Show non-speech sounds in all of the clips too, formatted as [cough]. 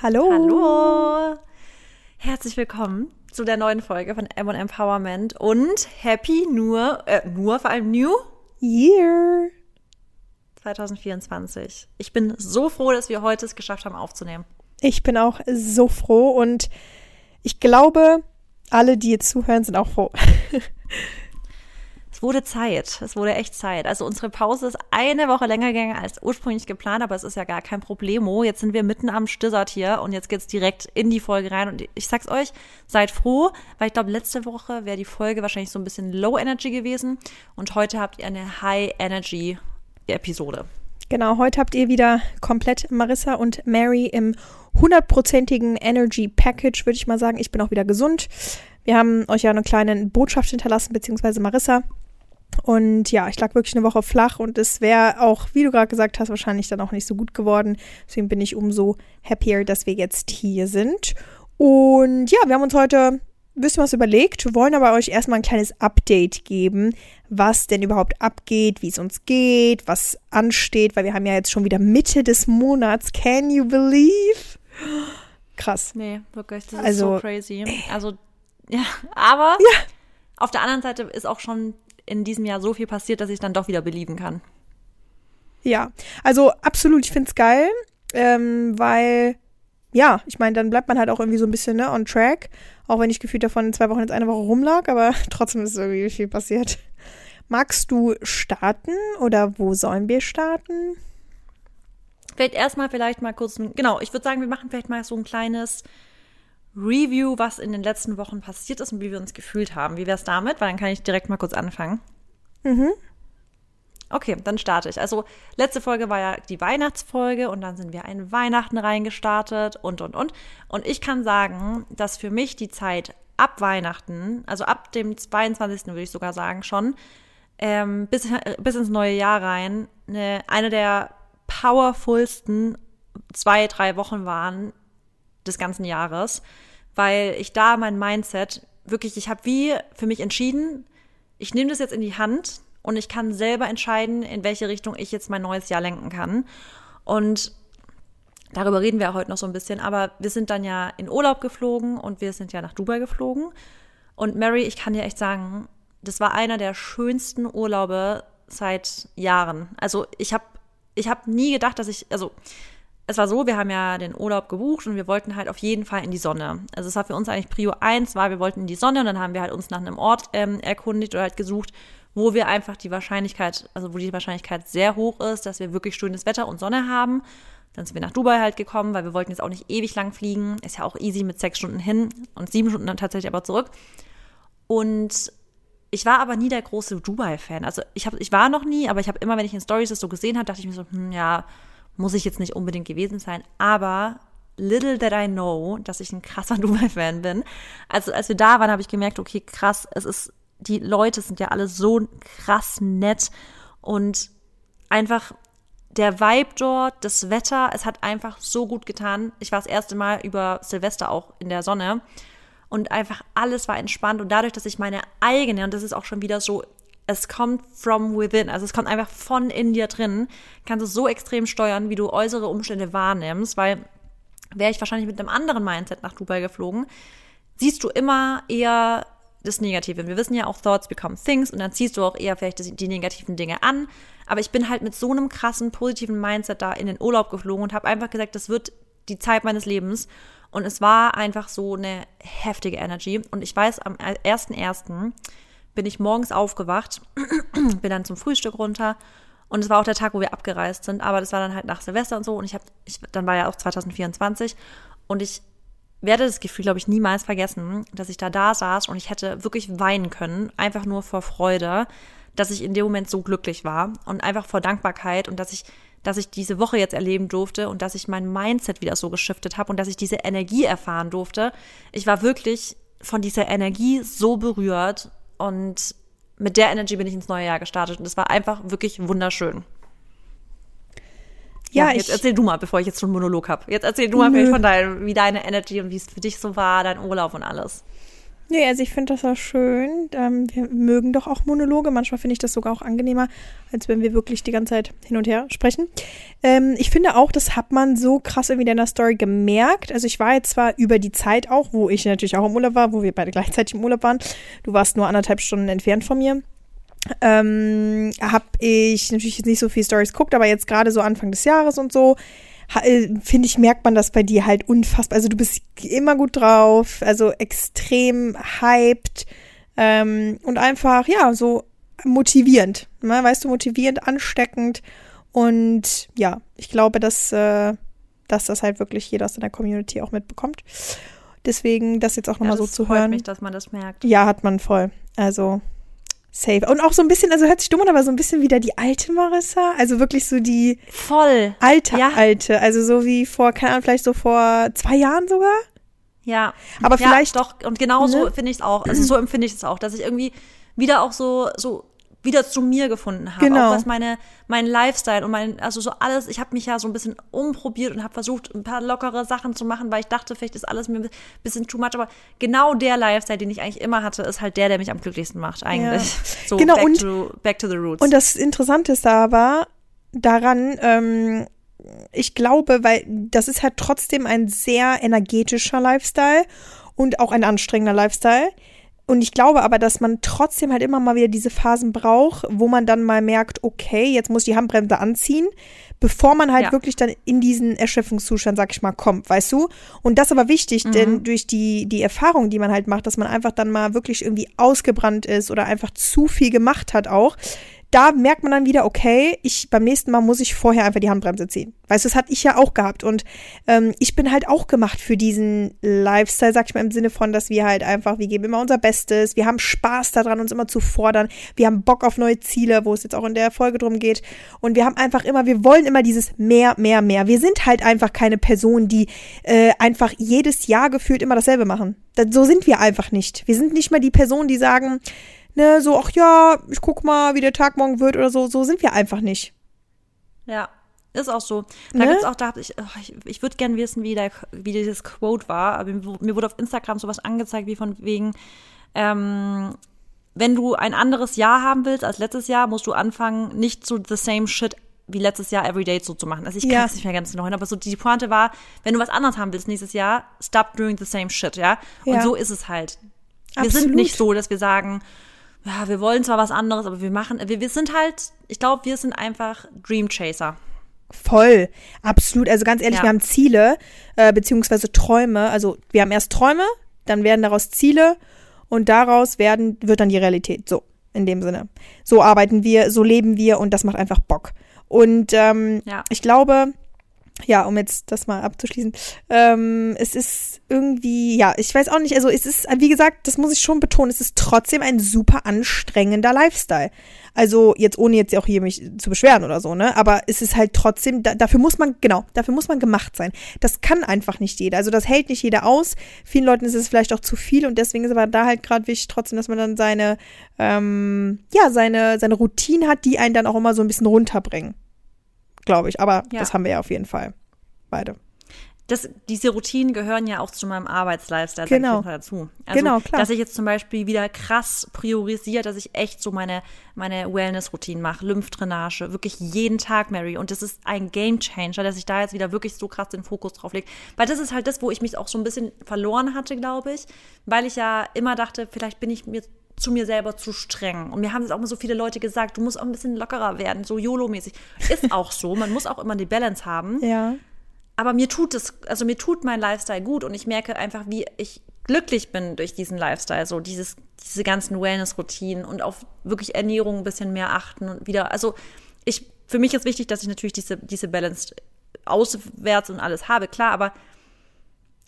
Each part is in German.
Hallo. Hallo. Herzlich willkommen zu der neuen Folge von M Empowerment und Happy nur, äh, nur vor allem New Year 2024. Ich bin so froh, dass wir heute es geschafft haben aufzunehmen. Ich bin auch so froh und ich glaube, alle, die jetzt zuhören, sind auch froh. [laughs] Es wurde Zeit. Es wurde echt Zeit. Also unsere Pause ist eine Woche länger gegangen als ursprünglich geplant, aber es ist ja gar kein Problemo. Jetzt sind wir mitten am Stissert hier und jetzt geht's direkt in die Folge rein. Und ich sag's euch, seid froh, weil ich glaube, letzte Woche wäre die Folge wahrscheinlich so ein bisschen Low Energy gewesen und heute habt ihr eine High Energy Episode. Genau, heute habt ihr wieder komplett Marissa und Mary im hundertprozentigen Energy Package, würde ich mal sagen. Ich bin auch wieder gesund. Wir haben euch ja eine kleine Botschaft hinterlassen, beziehungsweise Marissa. Und ja, ich lag wirklich eine Woche flach und es wäre auch, wie du gerade gesagt hast, wahrscheinlich dann auch nicht so gut geworden. Deswegen bin ich umso happier, dass wir jetzt hier sind. Und ja, wir haben uns heute ein bisschen was überlegt, wollen aber euch erstmal ein kleines Update geben, was denn überhaupt abgeht, wie es uns geht, was ansteht, weil wir haben ja jetzt schon wieder Mitte des Monats. Can you believe? Krass. Nee, wirklich, das ist Also, so crazy. Also, ja, aber Ja. auf der anderen Seite ist auch schon in diesem Jahr so viel passiert, dass ich dann doch wieder belieben kann. Ja, also absolut, ich find's geil, ähm, weil, ja, ich meine, dann bleibt man halt auch irgendwie so ein bisschen ne, on track, auch wenn ich gefühlt davon zwei Wochen jetzt eine Woche rumlag, aber [laughs] trotzdem ist irgendwie viel passiert. Magst du starten oder wo sollen wir starten? Vielleicht erstmal vielleicht mal kurz, genau, ich würde sagen, wir machen vielleicht mal so ein kleines Review, was in den letzten Wochen passiert ist und wie wir uns gefühlt haben. Wie wär's damit? Weil dann kann ich direkt mal kurz anfangen. Mhm. Okay, dann starte ich. Also letzte Folge war ja die Weihnachtsfolge und dann sind wir in Weihnachten reingestartet und, und, und. Und ich kann sagen, dass für mich die Zeit ab Weihnachten, also ab dem 22. würde ich sogar sagen schon, ähm, bis, bis ins neue Jahr rein, eine, eine der powerfulsten zwei, drei Wochen waren des ganzen Jahres, weil ich da mein Mindset wirklich, ich habe wie für mich entschieden, ich nehme das jetzt in die Hand und ich kann selber entscheiden, in welche Richtung ich jetzt mein neues Jahr lenken kann. Und darüber reden wir heute noch so ein bisschen, aber wir sind dann ja in Urlaub geflogen und wir sind ja nach Dubai geflogen. Und Mary, ich kann dir echt sagen, das war einer der schönsten Urlaube seit Jahren. Also ich habe ich hab nie gedacht, dass ich, also es war so, wir haben ja den Urlaub gebucht und wir wollten halt auf jeden Fall in die Sonne. Also es war für uns eigentlich Prio 1, war, wir wollten in die Sonne und dann haben wir halt uns nach einem Ort ähm, erkundigt oder halt gesucht, wo wir einfach die Wahrscheinlichkeit, also wo die Wahrscheinlichkeit sehr hoch ist, dass wir wirklich schönes Wetter und Sonne haben. Dann sind wir nach Dubai halt gekommen, weil wir wollten jetzt auch nicht ewig lang fliegen. Ist ja auch easy mit sechs Stunden hin und sieben Stunden dann tatsächlich aber zurück. Und ich war aber nie der große Dubai-Fan. Also ich, hab, ich war noch nie, aber ich habe immer, wenn ich in Stories das so gesehen habe, dachte ich mir so, hm, ja, muss ich jetzt nicht unbedingt gewesen sein. Aber little that I know, dass ich ein krasser [laughs] Dubai-Fan bin. Also als wir da waren, habe ich gemerkt, okay, krass, es ist, die Leute sind ja alle so krass nett und einfach der Vibe dort, das Wetter, es hat einfach so gut getan. Ich war das erste Mal über Silvester auch in der Sonne und einfach alles war entspannt und dadurch, dass ich meine eigene, und das ist auch schon wieder so, es kommt from within, also es kommt einfach von in dir drin, kannst du so extrem steuern, wie du äußere Umstände wahrnimmst, weil wäre ich wahrscheinlich mit einem anderen Mindset nach Dubai geflogen, siehst du immer eher das Negative. Wir wissen ja auch, Thoughts become Things und dann ziehst du auch eher vielleicht die, negativen Dinge an. Aber ich bin halt mit so einem krassen, positiven Mindset da in den Urlaub geflogen und habe einfach gesagt, das wird die Zeit meines Lebens. Und es war einfach so eine heftige Energy. Und ich weiß, am 1.1. bin ich morgens aufgewacht, [clears throat] bin dann zum Frühstück runter. Und es war auch der Tag, wo wir abgereist sind. Aber das war dann halt nach Silvester und so. Und ich habe, dann war ja auch 2024. Und ich werde das Gefühl, glaube ich, niemals vergessen, dass ich da da saß und ich hätte wirklich weinen können, einfach nur vor Freude, dass ich in dem Moment so glücklich war und einfach vor Dankbarkeit und dass ich, dass ich diese Woche jetzt erleben durfte und dass ich mein Mindset wieder so geschiftet habe und dass ich diese Energie erfahren durfte. Ich war wirklich von dieser Energie so berührt und mit der Energy bin ich ins neue Jahr gestartet und es war einfach wirklich wunderschön. Ja, jetzt ich- erzähl du mal, bevor ich jetzt schon einen Monolog habe. Jetzt erzähl du mal Nö. von deinem, wie deine Energy und wie es für dich so war, dein Urlaub und alles. Nee, also ich finde das auch schön. Ähm, wir mögen doch auch Monologe. Manchmal finde ich das sogar auch angenehmer, als wenn wir wirklich die ganze Zeit hin und her sprechen. Ähm, ich finde auch, das hat man so krass irgendwie in der Story gemerkt. Also ich war jetzt zwar über die Zeit auch, wo ich natürlich auch im Urlaub war, wo wir beide gleichzeitig im Urlaub waren. Du warst nur anderthalb Stunden entfernt von mir. Ähm, habe ich natürlich jetzt nicht so viel Stories geguckt, aber jetzt gerade so Anfang des Jahres und so finde ich, merkt man das bei dir halt unfassbar. Also du bist immer gut drauf, also extrem hyped ähm, und einfach, ja, so motivierend. Ne? Weißt du, motivierend, ansteckend. Und ja, ich glaube, dass, äh, dass das halt wirklich jeder aus deiner Community auch mitbekommt. Deswegen das jetzt auch nochmal ja, so zu hören. freut mich, dass man das merkt. Ja, hat man voll. Also Safe. Und auch so ein bisschen, also hört sich dumm an, aber so ein bisschen wieder die alte Marissa. Also wirklich so die voll alte, ja. alte. Also so wie vor, keine Ahnung, vielleicht so vor zwei Jahren sogar. Ja. Aber vielleicht. Ja, doch, und genau ne? so finde ich es auch. Also so empfinde ich es auch, dass ich irgendwie wieder auch so, so wieder zu mir gefunden habe. Genau. Auch was meine, mein Lifestyle und mein, also so alles, ich habe mich ja so ein bisschen umprobiert und habe versucht, ein paar lockere Sachen zu machen, weil ich dachte, vielleicht ist alles mir ein bisschen too much, aber genau der Lifestyle, den ich eigentlich immer hatte, ist halt der, der mich am glücklichsten macht, eigentlich. Ja. [laughs] So, genau, back, und, to, back to the roots. Und das Interessante ist aber daran, ähm, ich glaube, weil das ist halt trotzdem ein sehr energetischer Lifestyle und auch ein anstrengender Lifestyle. Und ich glaube aber, dass man trotzdem halt immer mal wieder diese Phasen braucht, wo man dann mal merkt, okay, jetzt muss ich die Handbremse anziehen, bevor man halt ja. wirklich dann in diesen Erschöpfungszustand, sag ich mal, kommt, weißt du? Und das ist aber wichtig, mhm. denn durch die, die Erfahrung, die man halt macht, dass man einfach dann mal wirklich irgendwie ausgebrannt ist oder einfach zu viel gemacht hat auch, da merkt man dann wieder, okay, ich beim nächsten Mal muss ich vorher einfach die Handbremse ziehen. Weißt du, das hatte ich ja auch gehabt. Und ähm, ich bin halt auch gemacht für diesen Lifestyle, sag ich mal, im Sinne von, dass wir halt einfach, wir geben immer unser Bestes, wir haben Spaß daran, uns immer zu fordern, wir haben Bock auf neue Ziele, wo es jetzt auch in der Folge drum geht. Und wir haben einfach immer, wir wollen immer dieses mehr, mehr, mehr. Wir sind halt einfach keine Person, die äh, einfach jedes Jahr gefühlt immer dasselbe machen. Das, so sind wir einfach nicht. Wir sind nicht mal die Person, die sagen, ne, so, ach ja, ich guck mal, wie der Tag morgen wird oder so. So sind wir einfach nicht. Ja, ist auch so. Da ne? gibt's auch, da hab ich, ich, ich würde gerne wissen, wie, der, wie dieses Quote war. Aber mir wurde auf Instagram sowas angezeigt, wie von wegen, ähm, wenn du ein anderes Jahr haben willst als letztes Jahr, musst du anfangen, nicht so the same shit wie letztes Jahr Everyday so zu machen. Also ich kann es nicht mehr ganz genau hin, aber so die Pointe war, wenn du was anderes haben willst nächstes Jahr, stop doing the same shit, ja? Und ja. so ist es halt. Wir Absolut. sind nicht so, dass wir sagen, ja, wir wollen zwar was anderes, aber wir machen, wir, wir sind halt, ich glaube, wir sind einfach Dream Chaser. Voll, absolut. Also ganz ehrlich, ja. wir haben Ziele, äh, beziehungsweise Träume. Also wir haben erst Träume, dann werden daraus Ziele und daraus werden, wird dann die Realität. So, in dem Sinne. So arbeiten wir, so leben wir und das macht einfach Bock. Und ähm, ja. ich glaube, ja, um jetzt das mal abzuschließen, ähm, es ist irgendwie, ja, ich weiß auch nicht, also es ist, wie gesagt, das muss ich schon betonen, es ist trotzdem ein super anstrengender Lifestyle. Also jetzt ohne jetzt auch hier mich zu beschweren oder so, ne? Aber es ist halt trotzdem, da, dafür muss man, genau, dafür muss man gemacht sein. Das kann einfach nicht jeder. Also das hält nicht jeder aus. Vielen Leuten ist es vielleicht auch zu viel und deswegen ist aber da halt gerade wichtig trotzdem, dass man dann seine, ähm, ja, seine, seine Routine hat, die einen dann auch immer so ein bisschen runterbringen glaube ich. Aber ja. das haben wir ja auf jeden Fall. Beide. Das, diese Routinen gehören ja auch zu meinem Arbeitslifestyle genau. dazu. Also, genau, klar. Dass ich jetzt zum Beispiel wieder krass priorisiere, dass ich echt so meine, meine Wellness-Routinen mache, Lymphdrainage, wirklich jeden Tag, Mary. Und das ist ein Game Changer, dass ich da jetzt wieder wirklich so krass den Fokus drauf lege. Weil das ist halt das, wo ich mich auch so ein bisschen verloren hatte, glaube ich. Weil ich ja immer dachte, vielleicht bin ich mir zu mir selber zu streng. Und mir haben es auch mal so viele Leute gesagt, du musst auch ein bisschen lockerer werden, so YOLO-mäßig. Ist [laughs] auch so, man muss auch immer die Balance haben. Ja. Aber mir tut es, also mir tut mein Lifestyle gut und ich merke einfach, wie ich glücklich bin durch diesen Lifestyle, so dieses, diese ganzen Wellness-Routinen und auf wirklich Ernährung ein bisschen mehr achten und wieder, also ich, für mich ist wichtig, dass ich natürlich diese, diese Balance auswärts und alles habe, klar, aber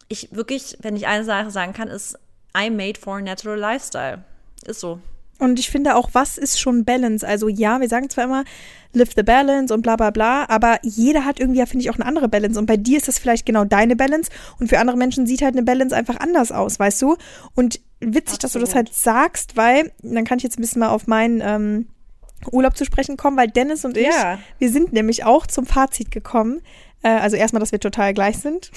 ich wirklich, wenn ich eine Sache sagen kann, ist, I'm made for a natural lifestyle. Ist so. Und ich finde auch, was ist schon Balance? Also ja, wir sagen zwar immer, live the balance und bla bla bla, aber jeder hat irgendwie, ja, finde ich, auch eine andere Balance. Und bei dir ist das vielleicht genau deine Balance und für andere Menschen sieht halt eine Balance einfach anders aus, weißt du? Und witzig, Absolut. dass du das halt sagst, weil, dann kann ich jetzt ein bisschen mal auf meinen ähm, Urlaub zu sprechen kommen, weil Dennis und ich, ja. wir sind nämlich auch zum Fazit gekommen, also erstmal, dass wir total gleich sind.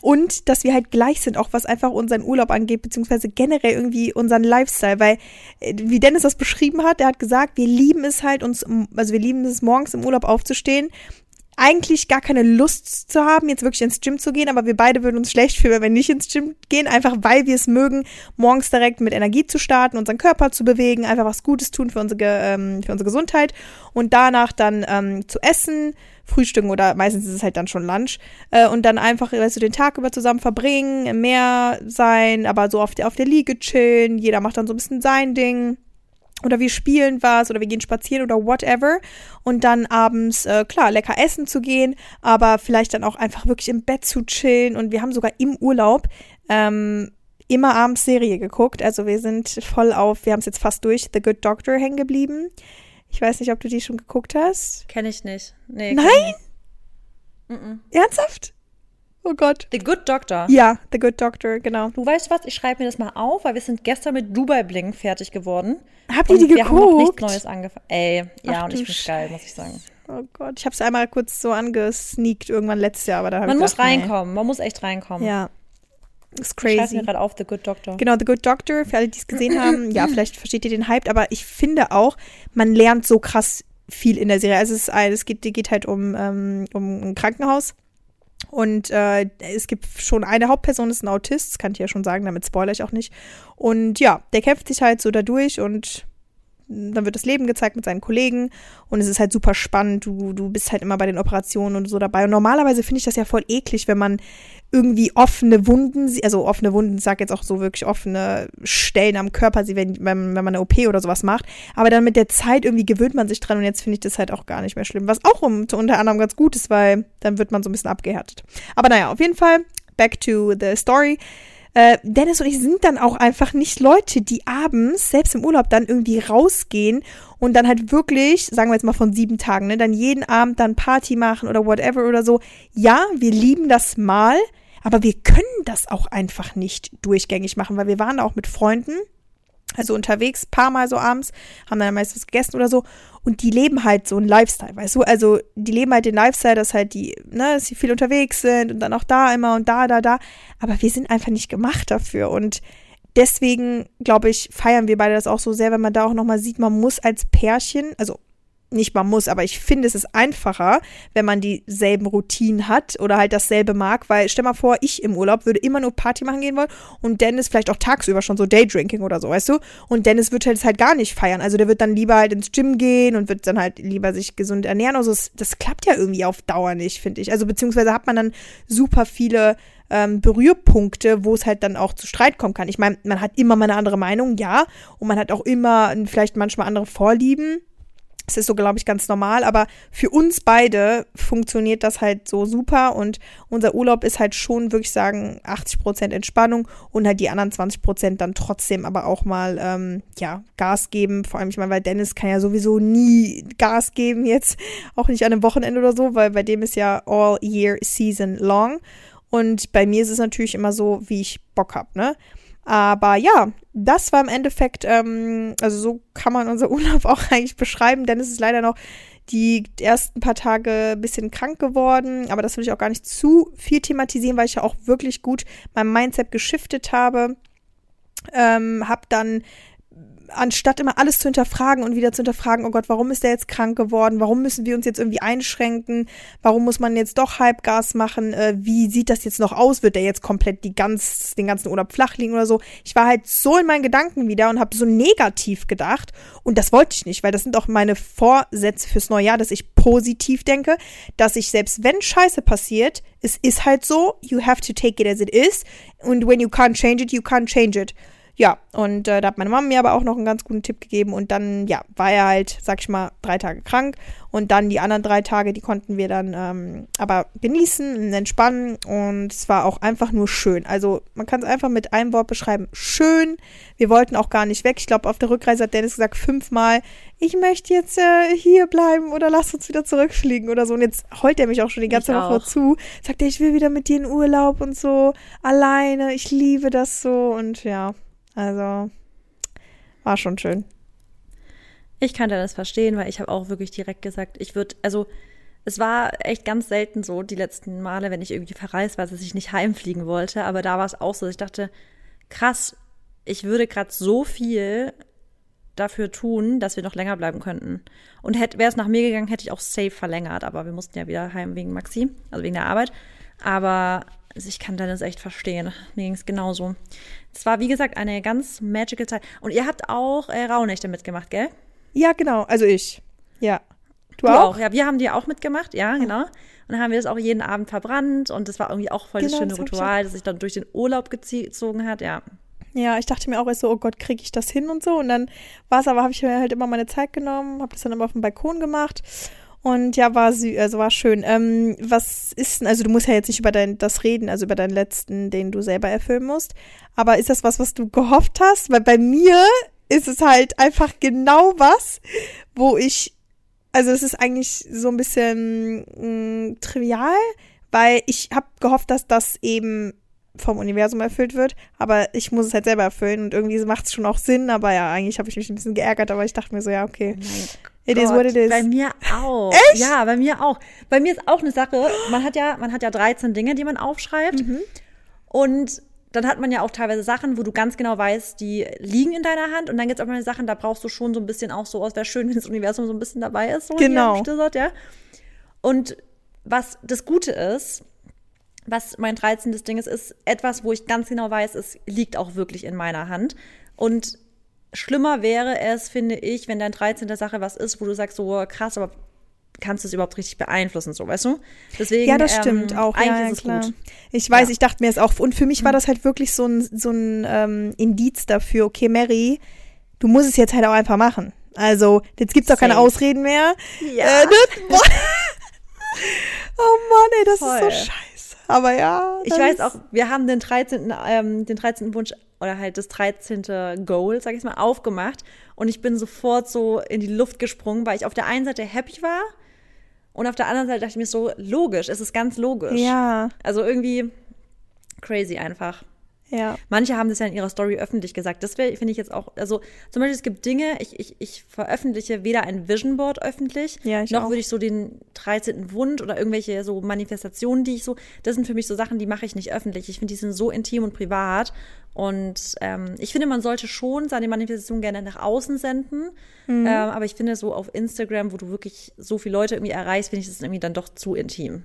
Und dass wir halt gleich sind, auch was einfach unseren Urlaub angeht, beziehungsweise generell irgendwie unseren Lifestyle. Weil, äh, wie Dennis das beschrieben hat, er hat gesagt, wir lieben es halt, uns, also wir lieben es, morgens im Urlaub aufzustehen eigentlich gar keine Lust zu haben, jetzt wirklich ins Gym zu gehen, aber wir beide würden uns schlecht fühlen, wenn wir nicht ins Gym gehen, einfach weil wir es mögen, morgens direkt mit Energie zu starten, unseren Körper zu bewegen, einfach was Gutes tun für unsere, ähm, für unsere Gesundheit und danach dann ähm, zu essen, frühstücken oder meistens ist es halt dann schon Lunch äh, und dann einfach, weißt du, den Tag über zusammen verbringen, im Meer sein, aber so auf der, auf der Liege chillen, jeder macht dann so ein bisschen sein Ding. Oder wir spielen was oder wir gehen spazieren oder whatever. Und dann abends äh, klar lecker essen zu gehen, aber vielleicht dann auch einfach wirklich im Bett zu chillen. Und wir haben sogar im Urlaub ähm, immer abends Serie geguckt, also wir sind voll auf, wir haben es jetzt fast durch, The Good Doctor hängen geblieben. Ich weiß nicht, ob du die schon geguckt hast. Kenne ich nicht. Nee, Nein? Mm -mm. Ernsthaft? Oh Gott. The Good Doctor. Ja, The Good Doctor, genau. Du weißt was, ich schreibe mir das mal auf, weil wir sind gestern mit Dubai Bling fertig geworden. Habt ihr die wir geguckt? haben noch nichts Neues angefangen. Ey, ja, Ach, und ich finde geil, muss ich sagen. Oh Gott, ich habe es einmal kurz so angesneakt irgendwann letztes Jahr, aber da habe Man ich muss gedacht, nee. reinkommen, man muss echt reinkommen. Ja. Ist crazy. mir gerade auf The Good Doctor. Genau, The Good Doctor, für alle, die es gesehen haben, [clears throat] ja, vielleicht versteht ihr den Hype, aber ich finde auch, man lernt so krass viel in der Serie. Also es, ist, es geht, geht halt um, ähm, um ein Krankenhaus. Und äh, es gibt schon eine Hauptperson, das ist ein Autist, das kann ich ja schon sagen, damit spoilere ich auch nicht. Und ja, der kämpft sich halt so dadurch und dann wird das Leben gezeigt mit seinen Kollegen und es ist halt super spannend. Du, du bist halt immer bei den Operationen und so dabei. Und normalerweise finde ich das ja voll eklig, wenn man irgendwie offene Wunden, also offene Wunden, ich sag jetzt auch so wirklich offene Stellen am Körper, wenn, wenn, wenn man eine OP oder sowas macht. Aber dann mit der Zeit irgendwie gewöhnt man sich dran und jetzt finde ich das halt auch gar nicht mehr schlimm. Was auch unter anderem ganz gut ist, weil dann wird man so ein bisschen abgehärtet. Aber naja, auf jeden Fall, back to the story. Äh, Dennis und ich sind dann auch einfach nicht Leute, die abends, selbst im Urlaub, dann irgendwie rausgehen und dann halt wirklich, sagen wir jetzt mal von sieben Tagen, ne, dann jeden Abend dann Party machen oder whatever oder so. Ja, wir lieben das mal, aber wir können das auch einfach nicht durchgängig machen, weil wir waren auch mit Freunden, also unterwegs, paar Mal so abends, haben dann meist was gegessen oder so. Und die leben halt so einen Lifestyle, weißt du? Also die leben halt den Lifestyle, dass halt die, ne, dass sie viel unterwegs sind und dann auch da immer und da, da, da. Aber wir sind einfach nicht gemacht dafür. Und deswegen, glaube ich, feiern wir beide das auch so sehr, wenn man da auch nochmal sieht, man muss als Pärchen, also nicht man muss, aber ich finde, es ist einfacher, wenn man dieselben Routinen hat oder halt dasselbe mag, weil stell mal vor, ich im Urlaub würde immer nur Party machen gehen wollen und Dennis vielleicht auch tagsüber schon so Daydrinking oder so, weißt du? Und Dennis wird halt halt gar nicht feiern. Also der wird dann lieber halt ins Gym gehen und wird dann halt lieber sich gesund ernähren. Also das, das klappt ja irgendwie auf Dauer nicht, finde ich. Also beziehungsweise hat man dann super viele ähm, Berührpunkte, wo es halt dann auch zu Streit kommen kann. Ich meine, man hat immer mal eine andere Meinung, ja, und man hat auch immer vielleicht manchmal andere Vorlieben. Es ist so, glaube ich, ganz normal, aber für uns beide funktioniert das halt so super und unser Urlaub ist halt schon, würde ich sagen, 80% Entspannung und halt die anderen 20% dann trotzdem aber auch mal, ähm, ja, Gas geben. Vor allem, ich meine, weil Dennis kann ja sowieso nie Gas geben jetzt, [laughs] auch nicht an einem Wochenende oder so, weil bei dem ist ja all year season long. Und bei mir ist es natürlich immer so, wie ich Bock habe, ne? Aber ja, das war im Endeffekt, ähm, also so kann man unser [laughs] Urlaub auch eigentlich beschreiben, denn es ist leider noch die ersten paar Tage ein bisschen krank geworden, aber das will ich auch gar nicht zu viel thematisieren, weil ich ja auch wirklich gut mein Mindset geschiftet habe. Ähm, hab dann anstatt immer alles zu hinterfragen und wieder zu hinterfragen, oh Gott, warum ist der jetzt krank geworden? Warum müssen wir uns jetzt irgendwie einschränken? Warum muss man jetzt doch Halbgas machen? Äh, wie sieht das jetzt noch aus? Wird der jetzt komplett die ganz, den ganzen Urlaub flach liegen oder so? Ich war halt so in meinen Gedanken wieder und habe so negativ gedacht und das wollte ich nicht, weil das sind auch meine Vorsätze fürs neue Jahr, dass ich positiv denke, dass ich selbst wenn Scheiße passiert, es ist halt so, you have to take it as it is und when you can't change it, you can't change it. Ja, und äh, da hat meine Mama mir aber auch noch einen ganz guten Tipp gegeben. Und dann, ja, war er halt, sag ich mal, drei Tage krank. Und dann die anderen drei Tage, die konnten wir dann ähm, aber genießen und entspannen. Und es war auch einfach nur schön. Also man kann es einfach mit einem Wort beschreiben. Schön. Wir wollten auch gar nicht weg. Ich glaube, auf der Rückreise hat Dennis gesagt fünfmal, ich möchte jetzt äh, hier bleiben oder lass uns wieder zurückfliegen oder so. Und jetzt heult er mich auch schon die ganze Woche zu. Sagt er, ich will wieder mit dir in Urlaub und so. Alleine. Ich liebe das so. Und ja. Also, war schon schön. Ich kann das verstehen, weil ich habe auch wirklich direkt gesagt, ich würde, also es war echt ganz selten so, die letzten Male, wenn ich irgendwie verreist war, dass ich nicht heimfliegen wollte. Aber da war es auch so, dass ich dachte, krass, ich würde gerade so viel dafür tun, dass wir noch länger bleiben könnten. Und wäre es nach mir gegangen, hätte ich auch safe verlängert. Aber wir mussten ja wieder heim wegen Maxi, also wegen der Arbeit. Aber ich kann Dennis echt verstehen. Mir ging es genauso. Es war, wie gesagt, eine ganz magical Zeit. Und ihr habt auch äh, Rauhnächte mitgemacht, gell? Ja, genau. Also ich. Ja. Du, du auch? auch? Ja, wir haben die auch mitgemacht, ja, genau. Und dann haben wir das auch jeden Abend verbrannt und das war irgendwie auch voll genau, das schöne das Ritual, das sich dann durch den Urlaub gezogen hat, ja. Ja, ich dachte mir auch erst so, oh Gott, kriege ich das hin und so. Und dann war es aber, habe ich mir halt immer meine Zeit genommen, habe das dann immer auf dem Balkon gemacht. Und ja, war sie, also war schön. Ähm, was ist denn, also du musst ja jetzt nicht über dein, das reden, also über deinen letzten, den du selber erfüllen musst. Aber ist das was, was du gehofft hast? Weil bei mir ist es halt einfach genau was, wo ich also es ist eigentlich so ein bisschen mh, mm, trivial, weil ich habe gehofft, dass das eben vom Universum erfüllt wird, aber ich muss es halt selber erfüllen und irgendwie macht es schon auch Sinn, aber ja, eigentlich habe ich mich ein bisschen geärgert, aber ich dachte mir so, ja, okay. Oh it Gott, is what it is. Bei mir auch. Echt? Ja, bei mir auch. Bei mir ist auch eine Sache, man hat ja, man hat ja 13 Dinge, die man aufschreibt. Mhm. Und dann hat man ja auch teilweise Sachen, wo du ganz genau weißt, die liegen in deiner Hand. Und dann gibt es auch mal Sachen, da brauchst du schon so ein bisschen auch so, es wäre schön, [laughs] wenn das Universum so ein bisschen dabei ist. So genau. Gesagt, ja. Und was das Gute ist, was mein 13. Ding ist, ist etwas, wo ich ganz genau weiß, es liegt auch wirklich in meiner Hand. Und schlimmer wäre es, finde ich, wenn dein 13. Sache was ist, wo du sagst, so krass, aber kannst du es überhaupt richtig beeinflussen, so, weißt du? Deswegen, ja, das stimmt ähm, auch. Eigentlich ja, ist es klar. gut. Ich weiß, ja. ich dachte mir es auch. Und für mich war mhm. das halt wirklich so ein, so ein ähm, Indiz dafür, okay, Mary, du musst es jetzt halt auch einfach machen. Also, jetzt gibt es auch keine Ausreden mehr. Ja. Äh, [laughs] oh Mann, ey, das Voll. ist so scheiße. Aber ja. Ich weiß auch, wir haben den 13. Ähm, den 13. Wunsch oder halt das 13. Goal, sag ich mal, aufgemacht. Und ich bin sofort so in die Luft gesprungen, weil ich auf der einen Seite happy war und auf der anderen Seite dachte ich mir so, logisch, es ist ganz logisch. Ja. Also irgendwie crazy einfach. Ja. Manche haben das ja in ihrer Story öffentlich gesagt. Das finde ich jetzt auch, also zum Beispiel, es gibt Dinge, ich, ich, ich veröffentliche weder ein Vision Board öffentlich, ja, noch würde ich so den 13. Wund oder irgendwelche so Manifestationen, die ich so, das sind für mich so Sachen, die mache ich nicht öffentlich. Ich finde, die sind so intim und privat. Und ähm, ich finde, man sollte schon seine Manifestation gerne nach außen senden. Mhm. Ähm, aber ich finde, so auf Instagram, wo du wirklich so viele Leute irgendwie erreichst, finde ich das irgendwie dann doch zu intim.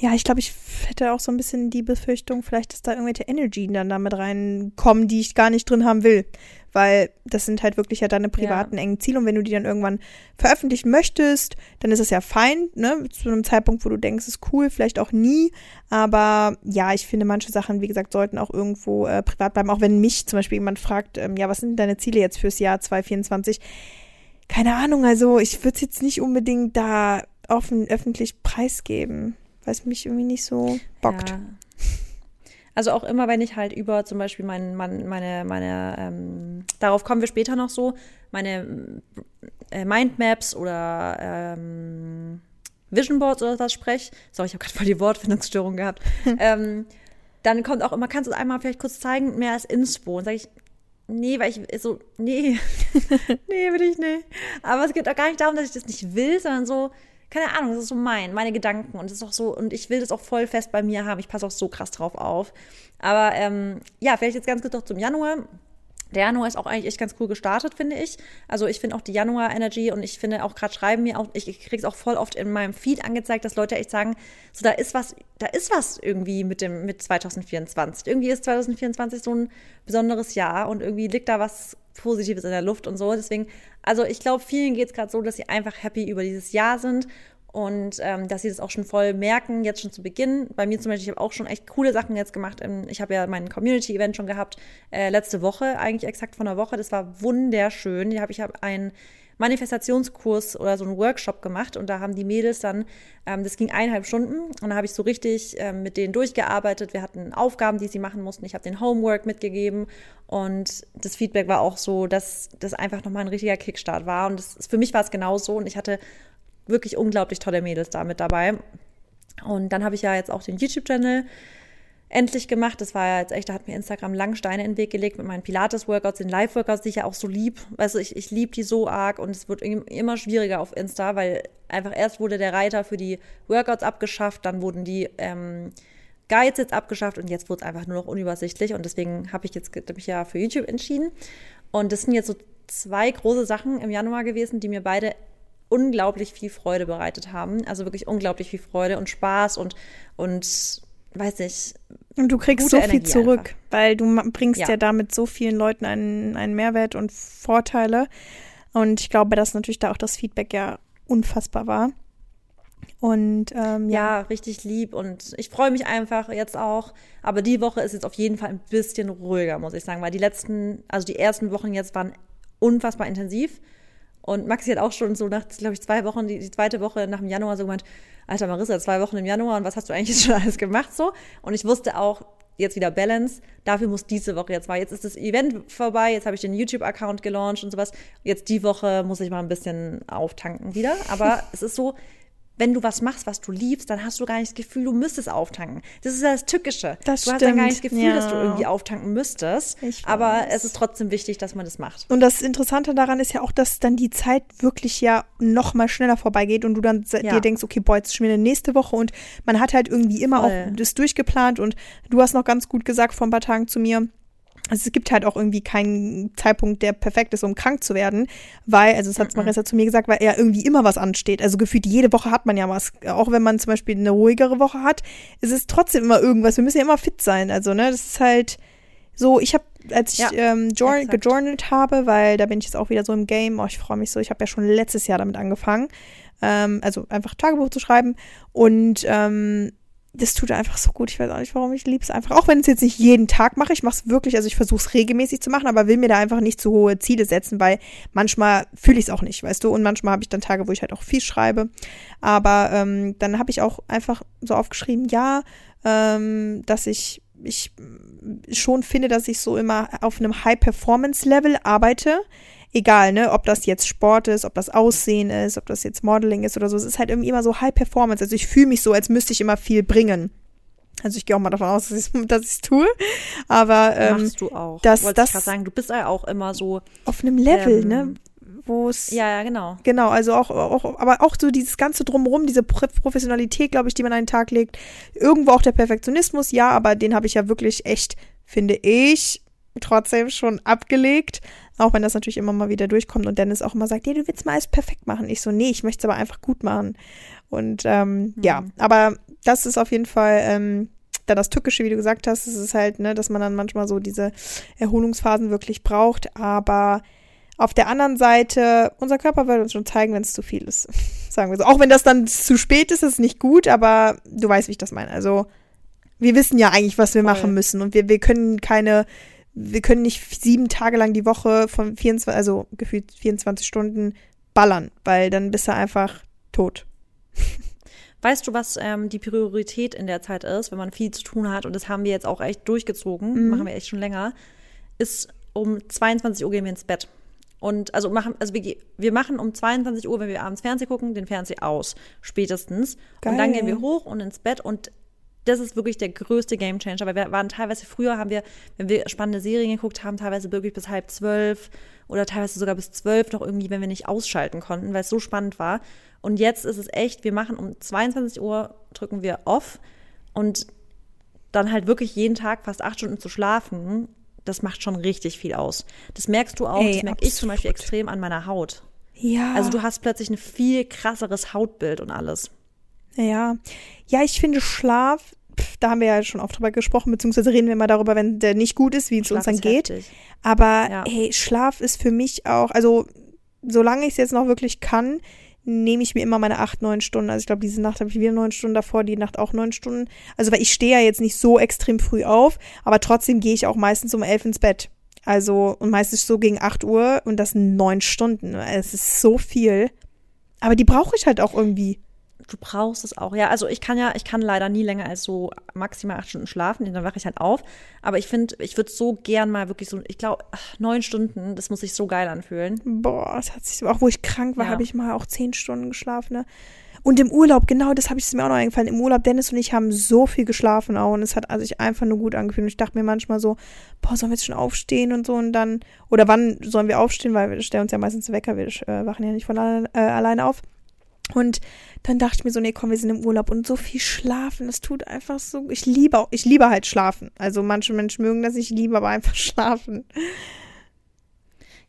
Ja, ich glaube, ich hätte auch so ein bisschen die Befürchtung, vielleicht, dass da irgendwelche Energien dann damit reinkommen, die ich gar nicht drin haben will. Weil das sind halt wirklich ja deine privaten ja. engen Ziele. Und wenn du die dann irgendwann veröffentlichen möchtest, dann ist es ja fein, ne? Zu einem Zeitpunkt, wo du denkst, ist cool, vielleicht auch nie. Aber ja, ich finde, manche Sachen, wie gesagt, sollten auch irgendwo äh, privat bleiben. Auch wenn mich zum Beispiel jemand fragt, ähm, ja, was sind deine Ziele jetzt fürs Jahr 2024? Keine Ahnung, also ich würde es jetzt nicht unbedingt da offen öffentlich preisgeben weil es mich irgendwie nicht so bockt. Ja. Also auch immer, wenn ich halt über zum Beispiel mein, mein, meine, meine, ähm, darauf kommen wir später noch so, meine äh, Mindmaps oder ähm, Vision Boards oder was spreche, sorry, ich habe gerade voll die Wortfindungsstörung gehabt, [laughs] ähm, dann kommt auch immer, kannst du es einmal vielleicht kurz zeigen, mehr als Inspo. Und sage ich, nee, weil ich so, nee, [laughs] nee, will ich nicht. Aber es geht auch gar nicht darum, dass ich das nicht will, sondern so, keine Ahnung, das ist so mein, meine Gedanken und das ist auch so, und ich will das auch voll fest bei mir haben. Ich passe auch so krass drauf auf. Aber ähm, ja, vielleicht jetzt ganz kurz noch zum Januar. Der Januar ist auch eigentlich echt ganz cool gestartet, finde ich. Also ich finde auch die Januar-Energy und ich finde auch gerade schreiben mir auch, ich kriege es auch voll oft in meinem Feed angezeigt, dass Leute echt sagen, so da ist was, da ist was irgendwie mit dem, mit 2024. Irgendwie ist 2024 so ein besonderes Jahr und irgendwie liegt da was Positives in der Luft und so. Deswegen, also ich glaube, vielen geht es gerade so, dass sie einfach happy über dieses Jahr sind und ähm, dass sie das auch schon voll merken, jetzt schon zu Beginn. Bei mir zum Beispiel, ich habe auch schon echt coole Sachen jetzt gemacht. Ich habe ja mein Community-Event schon gehabt, äh, letzte Woche, eigentlich exakt von einer Woche. Das war wunderschön. Ich habe ich hab ein Manifestationskurs oder so einen Workshop gemacht und da haben die Mädels dann, ähm, das ging eineinhalb Stunden und da habe ich so richtig ähm, mit denen durchgearbeitet. Wir hatten Aufgaben, die sie machen mussten. Ich habe den Homework mitgegeben und das Feedback war auch so, dass das einfach nochmal ein richtiger Kickstart war und das, für mich war es genauso und ich hatte wirklich unglaublich tolle Mädels da mit dabei. Und dann habe ich ja jetzt auch den YouTube-Channel endlich gemacht. Das war ja jetzt echt, da hat mir Instagram lang Steine in den Weg gelegt mit meinen Pilates-Workouts, den Live-Workouts, die ich ja auch so lieb. Also ich, ich liebe die so arg und es wird immer schwieriger auf Insta, weil einfach erst wurde der Reiter für die Workouts abgeschafft, dann wurden die ähm, Guides jetzt abgeschafft und jetzt wurde es einfach nur noch unübersichtlich und deswegen habe ich jetzt mich ja für YouTube entschieden. Und das sind jetzt so zwei große Sachen im Januar gewesen, die mir beide unglaublich viel Freude bereitet haben. Also wirklich unglaublich viel Freude und Spaß und, und weiß nicht. Und du kriegst so viel Energie zurück, einfach. weil du bringst ja. ja damit so vielen Leuten einen, einen Mehrwert und Vorteile. Und ich glaube, dass natürlich da auch das Feedback ja unfassbar war. Und ähm, ja. ja. richtig lieb und ich freue mich einfach jetzt auch. Aber die Woche ist jetzt auf jeden Fall ein bisschen ruhiger, muss ich sagen, weil die letzten, also die ersten Wochen jetzt waren unfassbar intensiv. Und Maxi hat auch schon so nach, glaube ich, zwei Wochen, die, die, zweite Woche nach dem Januar so gemeint, Alter Marissa, zwei Wochen im Januar und was hast du eigentlich [laughs] schon alles gemacht so? Und ich wusste auch, jetzt wieder Balance, dafür muss diese Woche jetzt mal, jetzt ist das Event vorbei, jetzt habe ich den YouTube-Account gelauncht und sowas. Jetzt die Woche muss ich mal ein bisschen auftanken wieder. Aber [laughs] es ist so, wenn du was machst, was du liebst, dann hast du gar nicht das Gefühl, du müsstest auftanken. Das ist ja das Tückische. Das du stimmt. hast dann gar nicht das Gefühl, ja. dass du irgendwie auftanken müsstest. Aber es ist trotzdem wichtig, dass man das macht. Und das Interessante daran ist ja auch, dass dann die Zeit wirklich ja noch mal schneller vorbeigeht und du dann ja. dir denkst, okay, boah, jetzt ist schon wieder nächste Woche und man hat halt irgendwie immer Voll. auch das durchgeplant und du hast noch ganz gut gesagt vor ein paar Tagen zu mir, also es gibt halt auch irgendwie keinen Zeitpunkt, der perfekt ist, um krank zu werden, weil, also das hat Marissa zu mir gesagt, weil ja irgendwie immer was ansteht. Also gefühlt jede Woche hat man ja was. Auch wenn man zum Beispiel eine ruhigere Woche hat, ist es trotzdem immer irgendwas. Wir müssen ja immer fit sein. Also, ne, das ist halt so, ich habe, als ich ja, ähm, gejournalt habe, weil da bin ich jetzt auch wieder so im Game, oh, ich freue mich so, ich habe ja schon letztes Jahr damit angefangen. Ähm, also einfach Tagebuch zu schreiben. Und ähm, das tut einfach so gut. Ich weiß auch nicht, warum ich liebe es einfach. Auch wenn ich es jetzt nicht jeden Tag mache. Ich mache es wirklich, also ich versuche es regelmäßig zu machen, aber will mir da einfach nicht zu hohe Ziele setzen, weil manchmal fühle ich es auch nicht, weißt du. Und manchmal habe ich dann Tage, wo ich halt auch viel schreibe. Aber ähm, dann habe ich auch einfach so aufgeschrieben, ja, ähm, dass ich ich schon finde, dass ich so immer auf einem High-Performance-Level arbeite egal, ne, ob das jetzt Sport ist, ob das Aussehen ist, ob das jetzt Modeling ist oder so, es ist halt irgendwie immer so High Performance. Also ich fühle mich so, als müsste ich immer viel bringen. Also ich gehe auch mal davon aus, dass ich es [laughs] tue. Aber ähm, machst du auch. Das, Wollte das, ich sagen, du bist ja auch immer so auf einem Level, ne, ähm, ne? Wo es ja, ja, genau. Genau, also auch, auch, aber auch so dieses ganze drumherum, diese Professionalität, glaube ich, die man an den Tag legt. Irgendwo auch der Perfektionismus, ja, aber den habe ich ja wirklich echt, finde ich, trotzdem schon abgelegt. Auch wenn das natürlich immer mal wieder durchkommt und Dennis auch immer sagt, ja, du willst mal alles perfekt machen. Ich so, nee, ich möchte es aber einfach gut machen. Und ähm, mhm. ja, aber das ist auf jeden Fall ähm, dann das Tückische, wie du gesagt hast. Es ist halt, ne, dass man dann manchmal so diese Erholungsphasen wirklich braucht. Aber auf der anderen Seite, unser Körper wird uns schon zeigen, wenn es zu viel ist. [laughs] Sagen wir so. Auch wenn das dann zu spät ist, ist es nicht gut, aber du weißt, wie ich das meine. Also, wir wissen ja eigentlich, was wir Voll. machen müssen und wir, wir können keine wir können nicht sieben Tage lang die Woche von 24, also gefühlt 24 Stunden ballern, weil dann bist du einfach tot. [laughs] Weißt du, was ähm, die Priorität in der Zeit ist, wenn man viel zu tun hat, und das haben wir jetzt auch echt durchgezogen, mhm. machen wir echt schon länger, ist um 22 Uhr gehen wir ins Bett. Und also machen, also wir, wir machen um 22 Uhr, wenn wir abends Fernsehen gucken, den Fernseher aus, spätestens. Geil. Und dann gehen wir hoch und ins Bett und das ist wirklich der größte Gamechanger, weil wir waren teilweise früher haben wir, wenn wir spannende Serien geguckt haben, teilweise wirklich bis halb zwölf oder teilweise sogar bis zwölf noch irgendwie, wenn wir nicht ausschalten konnten, weil es so spannend war. Und jetzt ist es echt, wir machen um 22 Uhr drücken wir off und dann halt wirklich jeden Tag fast acht Stunden zu schlafen, das macht schon richtig viel aus. Das merkst du auch, Ey, das merke ich zum Beispiel extrem an meiner Haut. Ja. Also du hast plötzlich ein viel krasseres Hautbild und alles. Ja, ja, ich finde Schlaf, pff, da haben wir ja schon oft drüber gesprochen, beziehungsweise reden wir mal darüber, wenn der nicht gut ist, wie es uns dann geht. Heftig. Aber ja. hey, Schlaf ist für mich auch, also solange ich es jetzt noch wirklich kann, nehme ich mir immer meine acht, neun Stunden. Also ich glaube, diese Nacht habe ich wieder neun Stunden davor, die Nacht auch neun Stunden. Also weil ich stehe ja jetzt nicht so extrem früh auf, aber trotzdem gehe ich auch meistens um elf ins Bett. Also und meistens so gegen acht Uhr und das neun Stunden. Es ist so viel. Aber die brauche ich halt auch irgendwie du brauchst es auch. Ja, also ich kann ja, ich kann leider nie länger als so maximal acht Stunden schlafen, dann wache ich halt auf. Aber ich finde, ich würde so gern mal wirklich so, ich glaube, neun Stunden, das muss sich so geil anfühlen. Boah, das hat sich auch wo ich krank war, ja. habe ich mal auch zehn Stunden geschlafen. Ne? Und im Urlaub, genau, das habe ich mir auch noch eingefallen. Im Urlaub, Dennis und ich haben so viel geschlafen auch und es hat also sich einfach nur gut angefühlt. Und ich dachte mir manchmal so, boah, sollen wir jetzt schon aufstehen und so und dann, oder wann sollen wir aufstehen, weil wir stellen uns ja meistens Wecker, wir äh, wachen ja nicht von alleine, äh, alleine auf. Und dann dachte ich mir so, nee, komm, wir sind im Urlaub und so viel schlafen, das tut einfach so, ich liebe, ich liebe halt schlafen. Also manche Menschen mögen das, ich liebe aber einfach [laughs] schlafen.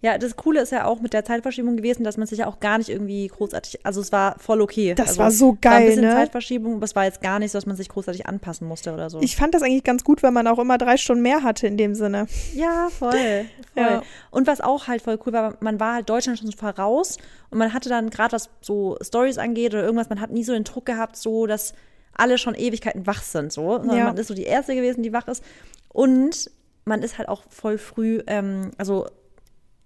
Ja, das Coole ist ja auch mit der Zeitverschiebung gewesen, dass man sich ja auch gar nicht irgendwie großartig, also es war voll okay. Das also, war so geil, war ein bisschen ne? Zeitverschiebung, aber es war jetzt gar nicht so, dass man sich großartig anpassen musste oder so. Ich fand das eigentlich ganz gut, weil man auch immer drei Stunden mehr hatte in dem Sinne. Ja, voll. [laughs] voll. Ja. Und was auch halt voll cool war, man war halt Deutschland schon so voraus und man hatte dann gerade was so Stories angeht oder irgendwas, man hat nie so den Druck gehabt, so dass alle schon Ewigkeiten wach sind, so. Sondern Ja. man ist so die Erste gewesen, die wach ist. Und man ist halt auch voll früh, ähm, also,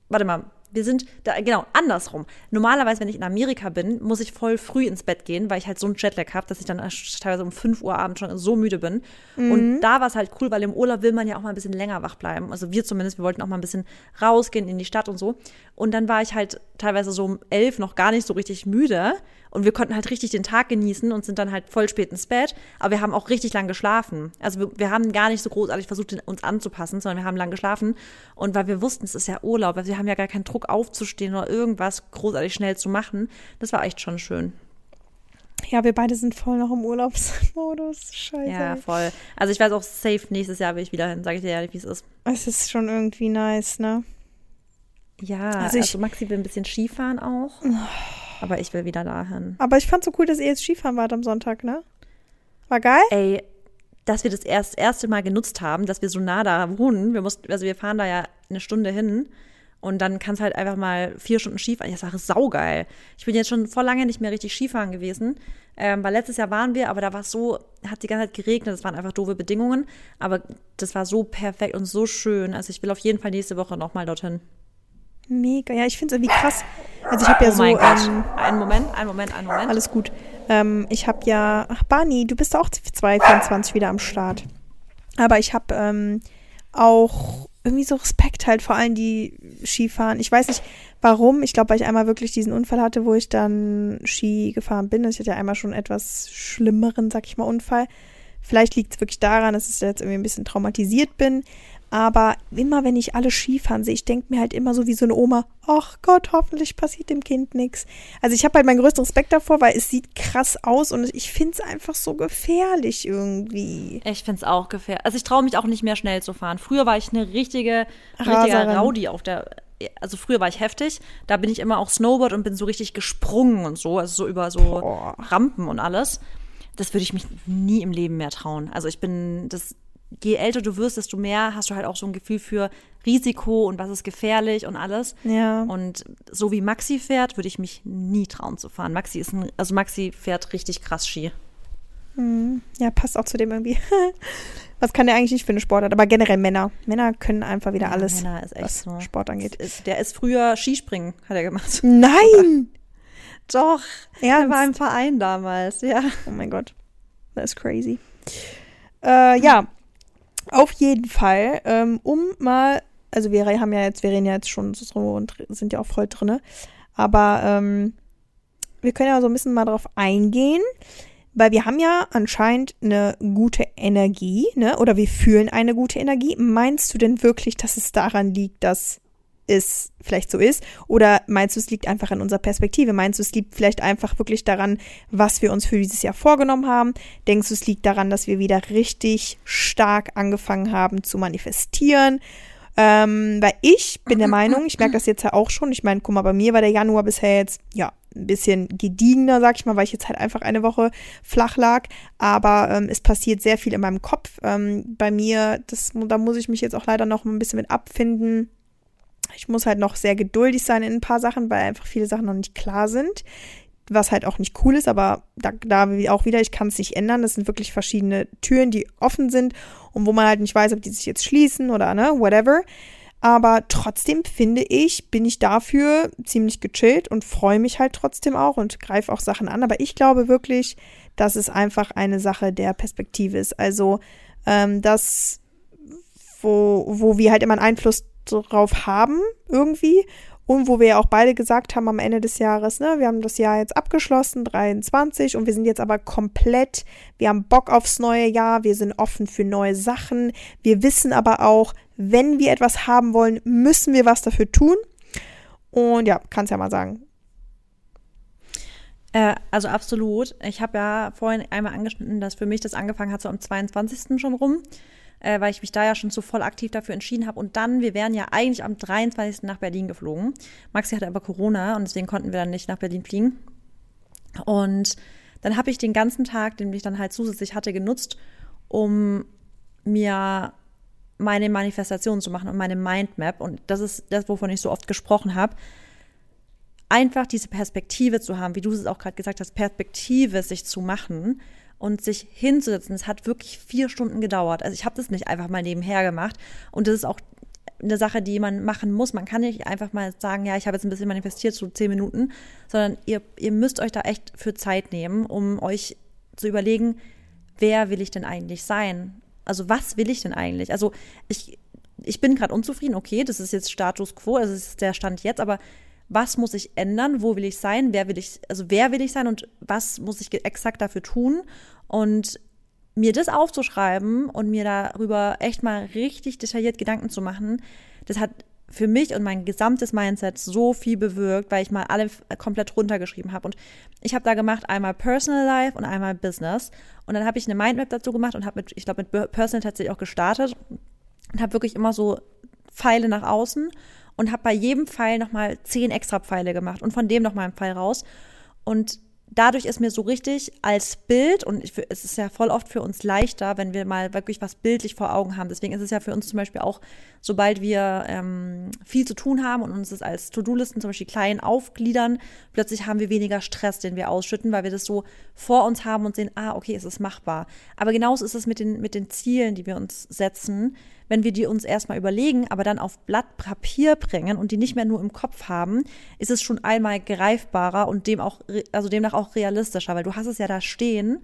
warte mal, wir sind da, genau, andersrum. Normalerweise, wenn ich in Amerika bin, muss ich voll früh ins Bett gehen, weil ich halt so einen Jetlag habe, dass ich dann teilweise um 5 Uhr abends schon so müde bin. Und da war es halt cool, weil im Urlaub will man ja auch mal ein bisschen länger wach bleiben. Also wir zumindest, wir wollten auch mal ein bisschen rausgehen in die Stadt und so. Und dann war ich halt teilweise so um elf noch gar nicht so richtig müde. Und wir konnten halt richtig den Tag genießen und sind dann halt voll spät ins Bett. Aber wir haben auch richtig lang geschlafen. Also wir, wir haben gar nicht so großartig versucht, uns anzupassen, sondern wir haben lang geschlafen. Und weil wir wussten, es ist ja Urlaub, also wir haben ja gar keinen Druck aufzustehen oder irgendwas großartig schnell zu machen. Das war echt schon schön. Ja, wir beide sind voll noch im Urlaubsmodus. [laughs] Scheiße. Ja, voll. Also ich weiß auch safe, nächstes Jahr will ich wieder hin, sage ich dir ja, wie es ist. Es ist schon irgendwie nice, ne? Ja, Also also, ich- Maxi will ein bisschen Skifahren auch. Aber ich will wieder dahin. Aber ich fand so cool, dass ihr jetzt Skifahren wart am Sonntag, ne? War geil? Ey, dass wir das erst, erste Mal genutzt haben, dass wir so nah da wohnen. Wir mussten, also wir fahren da ja eine Stunde hin und dann kannst halt einfach mal vier Stunden Skifahren. Ich sage, saugeil. Ich bin jetzt schon vor lange nicht mehr richtig Skifahren gewesen. Ähm, weil letztes Jahr waren wir, aber da war es so, hat die ganze Zeit geregnet, das waren einfach doofe Bedingungen. Aber das war so perfekt und so schön. Also ich will auf jeden Fall nächste Woche nochmal dorthin. Mega. Ja, ich finde es irgendwie krass. Also ich habe ja oh so. mein Gott. Ähm, Einen Moment, einen Moment, einen Moment. alles gut. Ähm, ich habe ja. Ach, Barney, du bist auch 2024 wieder am Start. Aber ich habe ähm, auch irgendwie so Respekt halt vor allen, die Skifahren. Ich weiß nicht warum. Ich glaube, weil ich einmal wirklich diesen Unfall hatte, wo ich dann Ski gefahren bin. Ich hatte ja einmal schon etwas schlimmeren, sag ich mal, Unfall. Vielleicht liegt es wirklich daran, dass ich jetzt irgendwie ein bisschen traumatisiert bin. Aber immer wenn ich alle Skifahren sehe, ich denke mir halt immer so wie so eine Oma, ach Gott, hoffentlich passiert dem Kind nichts. Also ich habe halt meinen größten Respekt davor, weil es sieht krass aus und ich finde es einfach so gefährlich irgendwie. Ich finde es auch gefährlich. Also ich traue mich auch nicht mehr schnell zu fahren. Früher war ich eine richtige, richtiger Raserin. Rowdy auf der. Also früher war ich heftig. Da bin ich immer auch Snowboard und bin so richtig gesprungen und so, also so über so Boah. Rampen und alles. Das würde ich mich nie im Leben mehr trauen. Also ich bin das. Je älter du wirst, desto mehr hast du halt auch so ein Gefühl für Risiko und was ist gefährlich und alles. Ja. Und so wie Maxi fährt, würde ich mich nie trauen zu fahren. Maxi ist ein, also Maxi fährt richtig krass Ski. Ja, passt auch zu dem irgendwie. [laughs] Was kann der eigentlich nicht für eine Sportart? Aber generell Männer. Männer können einfach wieder Ja, alles, Männer ist echt was so. Sport angeht. Der ist früher Skispringen, hat er gemacht. [laughs] Nein! Doch, er war Ernst? im Verein damals, ja. Oh mein Gott. Das ist crazy. Äh, ja, auf jeden Fall, ähm, um mal, also wir haben ja jetzt, wir reden ja jetzt schon so und sind ja auch voll drinne, aber ähm, wir können ja so ein bisschen mal drauf eingehen, weil wir haben ja anscheinend eine gute Energie, ne? Oder wir fühlen eine gute Energie. Meinst du denn wirklich, dass es daran liegt, dass es vielleicht so ist? Oder meinst du, es liegt einfach an unserer Perspektive? Meinst du, es liegt vielleicht einfach wirklich daran, was wir uns für dieses Jahr vorgenommen haben? Denkst du, es liegt daran, dass wir wieder richtig stark angefangen haben zu manifestieren? Ähm, weil ich bin der Meinung, ich merke das jetzt ja auch schon. Ich meine, guck mal, bei mir war der Januar bisher jetzt, ja, ein bisschen gediegener, sag ich mal, weil ich jetzt halt einfach eine Woche flach lag. Aber ähm, es passiert sehr viel in meinem Kopf. Ähm, bei mir, das, da muss ich mich jetzt auch leider noch ein bisschen mit abfinden. Ich muss halt noch sehr geduldig sein in ein paar Sachen, weil einfach viele Sachen noch nicht klar sind. Was halt auch nicht cool ist, aber da, da auch wieder, ich kann es nicht ändern. Das sind wirklich verschiedene Türen, die offen sind und wo man halt nicht weiß, ob die sich jetzt schließen oder ne, whatever. Aber trotzdem finde ich, bin ich dafür ziemlich gechillt und freue mich halt trotzdem auch und greife auch Sachen an. Aber ich glaube wirklich, dass es einfach eine Sache der Perspektive ist. Also, ähm, das, wo, wo wir halt immer einen Einfluss drauf haben, irgendwie. und wo wir ja auch beide gesagt haben am Ende des Jahres, ne, wir haben das Jahr jetzt abgeschlossen, 23, und wir sind jetzt aber komplett, wir haben Bock aufs neue Jahr, wir sind offen für neue Sachen, wir wissen aber auch, wenn wir etwas haben wollen, müssen wir was dafür tun. Und ja, kannst ja mal sagen. Äh, also absolut. Ich habe ja vorhin einmal angeschnitten, dass für mich das angefangen hat so am 22. schon rum äh, weil ich mich da ja schon so voll aktiv dafür entschieden habe. Und dann, wir wären ja eigentlich am 23. nach Berlin geflogen. Maxi hatte aber Corona und deswegen konnten wir dann nicht nach Berlin fliegen. Und dann habe ich den ganzen Tag, den ich dann halt zusätzlich hatte, genutzt, um mir meine Manifestation zu machen und meine Mindmap. Und das ist das, wovon ich so oft gesprochen habe. Einfach diese Perspektive zu haben, wie du es auch gerade gesagt hast, Perspektive sich zu machen und sich hinzusetzen. Es hat wirklich vier Stunden gedauert. Also ich habe das nicht einfach mal nebenher gemacht. Und das ist auch eine Sache, die man machen muss. Man kann nicht einfach mal sagen, ja, ich habe jetzt ein bisschen manifestiert, so zehn Minuten, sondern ihr, ihr müsst euch da echt für Zeit nehmen, um euch zu überlegen, wer will ich denn eigentlich sein? Also was will ich denn eigentlich? Also ich, ich bin gerade unzufrieden, okay, das ist jetzt Status quo, das ist der Stand jetzt, aber was muss ich ändern, wo will ich sein, wer will ich, also wer will ich sein und was muss ich exakt dafür tun und mir das aufzuschreiben und mir darüber echt mal richtig detailliert Gedanken zu machen, das hat für mich und mein gesamtes Mindset so viel bewirkt, weil ich mal alle komplett runtergeschrieben habe. Und ich habe da gemacht einmal Personal Life und einmal Business. Und dann habe ich eine Mindmap dazu gemacht und habe mit, ich glaube, mit Personal tatsächlich auch gestartet und habe wirklich immer so Pfeile nach außen und habe bei jedem Pfeil nochmal zehn extra Pfeile gemacht und von dem nochmal einen Pfeil raus. Und dadurch ist mir so richtig als Bild, und ich, es ist ja voll oft für uns leichter, wenn wir mal wirklich was bildlich vor Augen haben. Deswegen ist es ja für uns zum Beispiel auch, sobald wir ähm, viel zu tun haben und uns das als To-Do-Listen zum Beispiel klein aufgliedern, plötzlich haben wir weniger Stress, den wir ausschütten, weil wir das so vor uns haben und sehen, ah, okay, es ist machbar. Aber genauso ist es mit den, mit den Zielen, die wir uns setzen wenn wir die uns erstmal überlegen, aber dann auf Blatt Papier bringen und die nicht mehr nur im Kopf haben, ist es schon einmal greifbarer und dem auch, also demnach auch realistischer, weil du hast es ja da stehen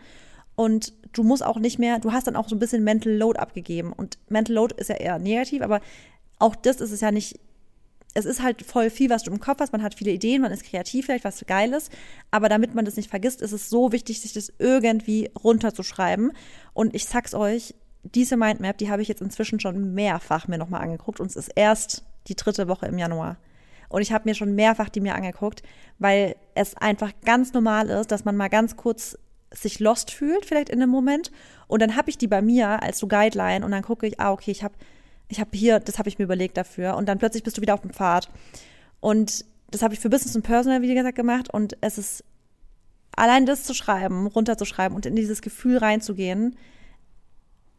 und du musst auch nicht mehr, du hast dann auch so ein bisschen Mental Load abgegeben und Mental Load ist ja eher negativ, aber auch das ist es ja nicht es ist halt voll viel, was du im Kopf hast. Man hat viele Ideen, man ist kreativ, vielleicht was Geiles. Aber damit man das nicht vergisst, ist es so wichtig, sich das irgendwie runterzuschreiben. Und ich sag's euch, diese Mindmap, die habe ich jetzt inzwischen schon mehrfach mir nochmal angeguckt und es ist erst die dritte Woche im Januar. Und ich habe mir schon mehrfach die mir angeguckt, weil es einfach ganz normal ist, dass man mal ganz kurz sich lost fühlt, vielleicht in einem Moment. Und dann habe ich die bei mir als so Guideline und dann gucke ich, ah, okay, ich habe ich hab hier, das habe ich mir überlegt dafür. Und dann plötzlich bist du wieder auf dem Pfad. Und das habe ich für Business und Personal, wie gesagt, gemacht. Und es ist allein das zu schreiben, runterzuschreiben und in dieses Gefühl reinzugehen,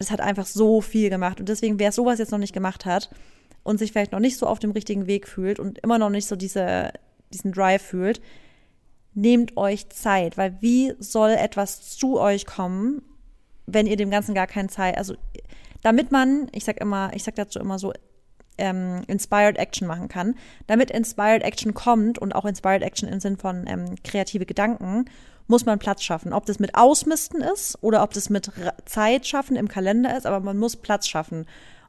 das hat einfach so viel gemacht. Und deswegen, wer sowas jetzt noch nicht gemacht hat und sich vielleicht noch nicht so auf dem richtigen Weg fühlt und immer noch nicht so diese, diesen Drive fühlt, nehmt euch Zeit, weil wie soll etwas zu euch kommen, wenn ihr dem Ganzen gar keine Zeit, also damit man, ich sag immer, ich sag dazu immer so, ähm, Inspired Action machen kann, damit Inspired Action kommt und auch Inspired Action im Sinn von ähm, kreative Gedanken muss man Platz schaffen. Ob das mit Ausmisten ist oder ob das mit Zeit schaffen im Kalender ist, aber man muss Platz schaffen.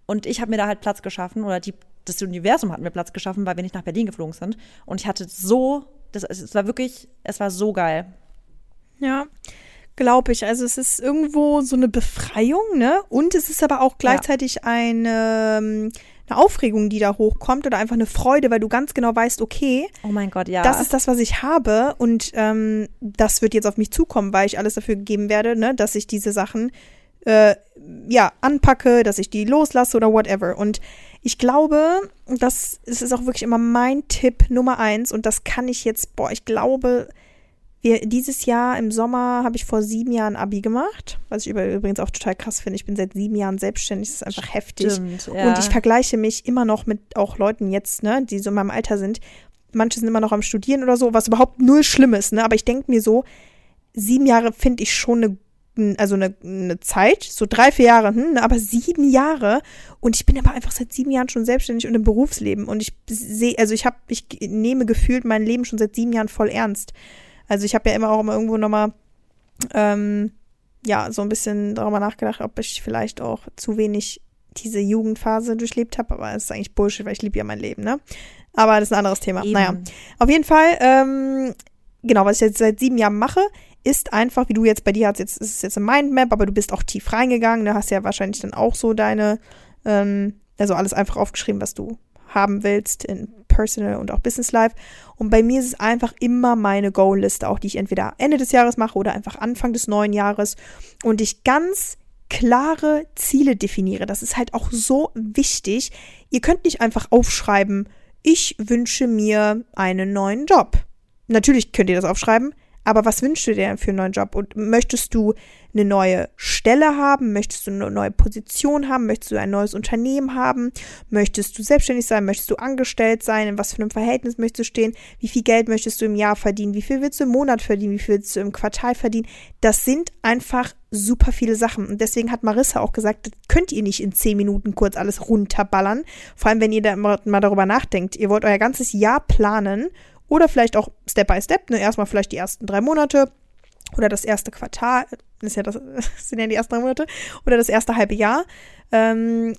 Und ich habe mir da halt Platz geschaffen oder die, das Universum hat mir Platz geschaffen, weil wir nicht nach Berlin geflogen sind. Und ich hatte so, das, es war wirklich, es war so geil. Ja, glaube ich. Also es ist irgendwo so eine Befreiung, ne? Und es ist aber auch gleichzeitig ja. eine ähm, eine Aufregung, die da hochkommt oder einfach eine Freude, weil du ganz genau weißt, okay, oh mein Gott, ja, das ist das, was ich habe und ähm, das wird jetzt auf mich zukommen, weil ich alles dafür geben werde, ne, dass ich diese Sachen äh, ja anpacke, dass ich die loslasse oder whatever. Und ich glaube, das ist auch wirklich immer mein Tipp Nummer eins und das kann ich jetzt, boah, ich glaube, wir, dieses Jahr im Sommer habe ich vor sieben Jahren Abi gemacht, was ich übrigens auch total krass finde. Ich bin seit sieben Jahren selbstständig, das ist einfach Stimmt, heftig. Ja. Und ich vergleiche mich immer noch mit auch Leuten jetzt, ne, die so in meinem Alter sind. Manche sind immer noch am Studieren oder so, was überhaupt null schlimm ist, ne? Aber ich denke mir so, sieben Jahre finde ich schon eine also eine, eine Zeit, so drei, vier Jahre, hm, ne, aber sieben Jahre und ich bin aber einfach seit sieben Jahren schon selbstständig und im Berufsleben und ich sehe, also ich habe, ich nehme gefühlt mein Leben schon seit sieben Jahren voll ernst. Also ich habe ja immer auch immer irgendwo nochmal, ähm, ja, so ein bisschen darüber nachgedacht, ob ich vielleicht auch zu wenig diese Jugendphase durchlebt habe, aber es ist eigentlich Bullshit, weil ich liebe ja mein Leben, ne? Aber das ist ein anderes Thema. Eben. Naja, auf jeden Fall, ähm, genau, was ich jetzt seit sieben Jahren mache, ist einfach, wie du jetzt bei dir hast, jetzt ist es jetzt ein Mindmap, aber du bist auch tief reingegangen. Du hast ja wahrscheinlich dann auch so deine, ähm, also alles einfach aufgeschrieben, was du haben willst in Personal und auch Business Life. Und bei mir ist es einfach immer meine Goal-Liste, auch die ich entweder Ende des Jahres mache oder einfach Anfang des neuen Jahres. Und ich ganz klare Ziele definiere. Das ist halt auch so wichtig. Ihr könnt nicht einfach aufschreiben, ich wünsche mir einen neuen Job. Natürlich könnt ihr das aufschreiben, aber was wünschst du dir für einen neuen Job? Und möchtest du eine neue Stelle haben? Möchtest du eine neue Position haben? Möchtest du ein neues Unternehmen haben? Möchtest du selbstständig sein? Möchtest du angestellt sein? In was für einem Verhältnis möchtest du stehen? Wie viel Geld möchtest du im Jahr verdienen? Wie viel willst du im Monat verdienen? Wie viel willst du im Quartal verdienen? Das sind einfach super viele Sachen. Und deswegen hat Marissa auch gesagt, das könnt ihr nicht in zehn Minuten kurz alles runterballern. Vor allem, wenn ihr da mal darüber nachdenkt. Ihr wollt euer ganzes Jahr planen oder vielleicht auch Step by Step, ne? Erstmal vielleicht die ersten drei Monate oder das erste Quartal, ist ja [laughs] das sind ja die ersten drei Monate, oder das erste halbe Jahr. Ähm,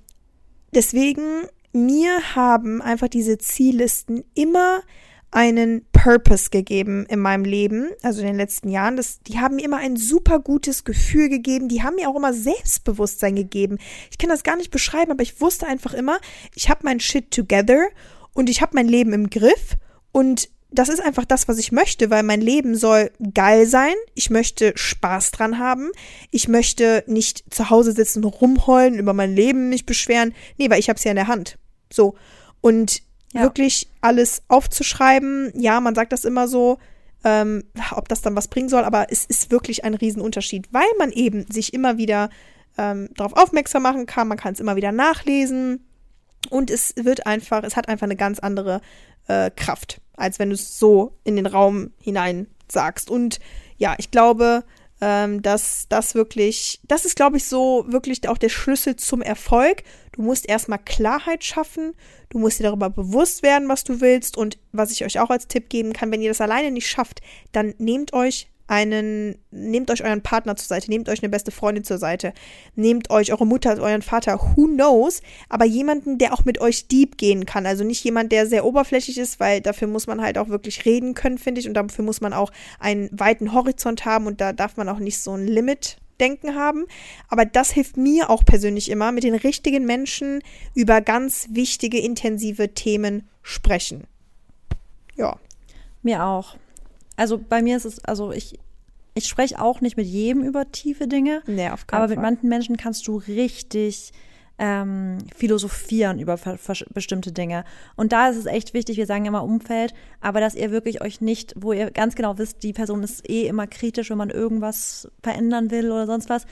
deswegen, mir haben einfach diese Ziellisten immer einen Purpose gegeben in meinem Leben, also in den letzten Jahren. Das, die haben mir immer ein super gutes Gefühl gegeben. Die haben mir auch immer Selbstbewusstsein gegeben. Ich kann das gar nicht beschreiben, aber ich wusste einfach immer, ich habe mein Shit together und ich habe mein Leben im Griff und das ist einfach das, was ich möchte, weil mein Leben soll geil sein. Ich möchte Spaß dran haben. Ich möchte nicht zu Hause sitzen, rumheulen, über mein Leben mich beschweren. Nee, weil ich habe es ja in der Hand. So. Und ja. wirklich alles aufzuschreiben, ja, man sagt das immer so, ähm, ob das dann was bringen soll, aber es ist wirklich ein Riesenunterschied, weil man eben sich immer wieder ähm, darauf aufmerksam machen kann, man kann es immer wieder nachlesen und es wird einfach, es hat einfach eine ganz andere äh, Kraft, als wenn du es so in den Raum hinein sagst. Und ja, ich glaube, ähm, dass das wirklich, das ist, glaube ich, so wirklich auch der Schlüssel zum Erfolg. Du musst erstmal Klarheit schaffen, du musst dir darüber bewusst werden, was du willst. Und was ich euch auch als Tipp geben kann, wenn ihr das alleine nicht schafft, dann nehmt euch einen, nehmt euch euren Partner zur Seite, nehmt euch eine beste Freundin zur Seite, nehmt euch eure Mutter, euren Vater, who knows, aber jemanden, der auch mit euch deep gehen kann. Also nicht jemand, der sehr oberflächlich ist, weil dafür muss man halt auch wirklich reden können, finde ich, und dafür muss man auch einen weiten Horizont haben und da darf man auch nicht so ein Limit Denken haben. Aber das hilft mir auch persönlich immer, mit den richtigen Menschen über ganz wichtige, intensive Themen sprechen. Ja. Mir auch also bei mir ist es, also ich, ich spreche auch nicht mit jedem über tiefe Dinge. Nee, auf keinen aber mit manchen Menschen kannst du richtig ähm, philosophieren über bestimmte Dinge. Und da ist es echt wichtig, wir sagen immer Umfeld, aber dass ihr wirklich euch nicht, wo ihr ganz genau wisst, die Person ist eh immer kritisch, wenn man irgendwas verändern will oder sonst was.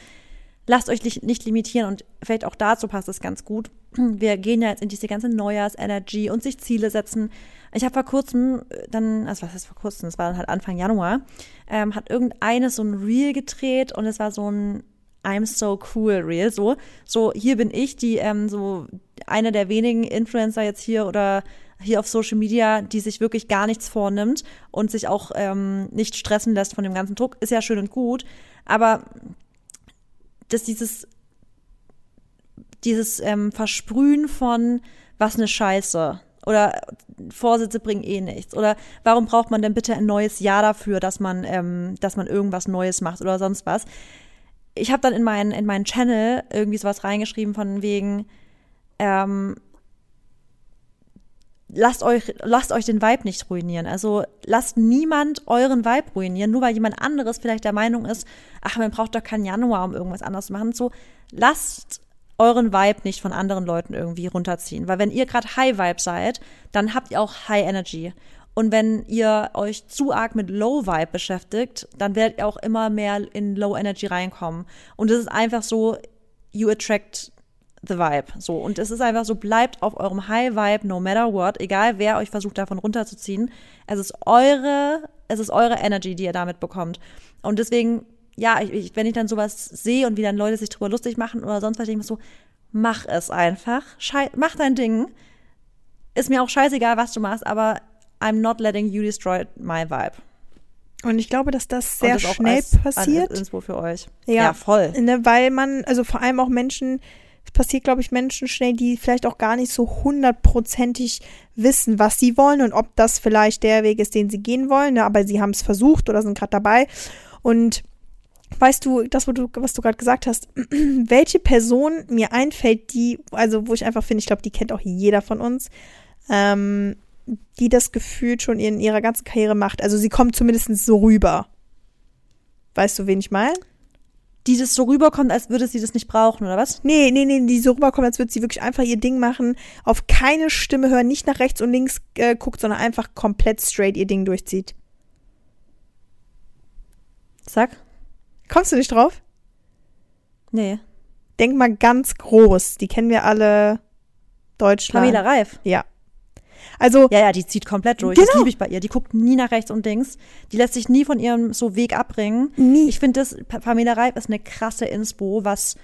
Lasst euch nicht limitieren und vielleicht auch dazu passt es ganz gut. Wir gehen ja jetzt in diese ganze Neujahrs-Energy und sich Ziele setzen. Ich habe vor kurzem äh, dann, also was heißt vor kurzem, das war dann halt Anfang Januar, ähm, hat irgendeines so ein Reel gedreht und es war so ein I'm so cool Reel, so, so hier bin ich, die ähm, so eine der wenigen Influencer jetzt hier oder hier auf Social Media, die sich wirklich gar nichts vornimmt und sich auch ähm, nicht stressen lässt von dem ganzen Druck, ist ja schön und gut, aber dass dieses dieses ähm, Versprühen von was eine Scheiße, oder Vorsätze bringen eh nichts. Oder warum braucht man denn bitte ein neues Jahr dafür, dass man, ähm, dass man irgendwas Neues macht oder sonst was? Ich habe dann in meinen in meinen Channel irgendwie sowas reingeschrieben von wegen ähm, lasst euch lasst euch den Vibe nicht ruinieren. Also lasst niemand euren Vibe ruinieren, nur weil jemand anderes vielleicht der Meinung ist, ach man braucht doch keinen Januar, um irgendwas anderes zu machen. So lasst euren Vibe nicht von anderen Leuten irgendwie runterziehen. Weil wenn ihr gerade High Vibe seid, dann habt ihr auch High Energy. Und wenn ihr euch zu arg mit Low Vibe beschäftigt, dann werdet ihr auch immer mehr in Low Energy reinkommen. Und es ist einfach so, you attract the vibe. So. Und es ist einfach so, bleibt auf eurem High Vibe, no matter what, egal wer euch versucht davon runterzuziehen. Es ist eure, es ist eure Energy, die ihr damit bekommt. Und deswegen ja, ich, ich, wenn ich dann sowas sehe und wie dann Leute sich drüber lustig machen oder sonst was, denke ich mir so, mach es einfach. Schei mach dein Ding. Ist mir auch scheißegal, was du machst, aber I'm not letting you destroy my vibe. Und ich glaube, dass das sehr das schnell als, passiert. Als Inspo für euch. Ja, ja voll. Ne, weil man, also vor allem auch Menschen, Es passiert, glaube ich, Menschen schnell, die vielleicht auch gar nicht so hundertprozentig wissen, was sie wollen und ob das vielleicht der Weg ist, den sie gehen wollen. Ne? Aber sie haben es versucht oder sind gerade dabei. Und weißt du, das, was du, was du gerade gesagt hast, [clears throat] welche Person mir einfällt, die, also wo ich einfach finde, ich glaube, die kennt auch jeder von uns, ähm, die das gefühlt schon in ihrer ganzen Karriere macht. Also sie kommt zumindest so rüber. Weißt du, wen ich meine? Die das so rüberkommt, als würde sie das nicht brauchen, oder was? Nee, nee, nee, die so rüberkommt, als würde sie wirklich einfach ihr Ding machen, auf keine Stimme hören, nicht nach rechts und links äh, guckt, sondern einfach komplett straight ihr Ding durchzieht. Sag. Kommst du nicht drauf? Nee. Denk mal ganz groß. Die kennen wir alle. Deutschland. Pamela Reif. Ja. Also, Ja, ja, die zieht komplett durch. Genau. Das liebe ich bei ihr. Die guckt nie nach rechts und links. Die lässt sich nie von ihrem so Weg abbringen. Nie. Ich finde das, Pa- Pamela Reif ist eine krasse Inspo, was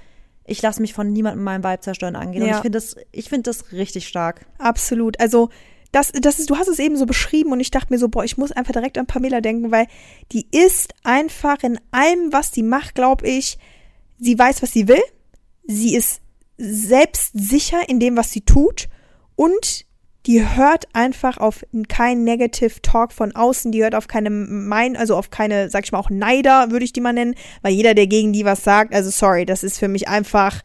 ich lasse mich von niemandem meinen Vibe zerstören angeht. Und Ja. ich finde das, ich finde das richtig stark. absolut. Also, das, das ist, du hast es eben so beschrieben und ich dachte mir so, boah, ich muss einfach direkt an Pamela denken, weil die ist einfach in allem, was sie macht, glaube ich, sie weiß, was sie will. Sie ist selbstsicher in dem, was sie tut und die hört einfach auf kein Negative Talk von außen, die hört auf keine Mein, also auf keine, sag ich mal, auch Neider, würde ich die mal nennen, weil jeder, der gegen die was sagt, also sorry, das ist für mich einfach,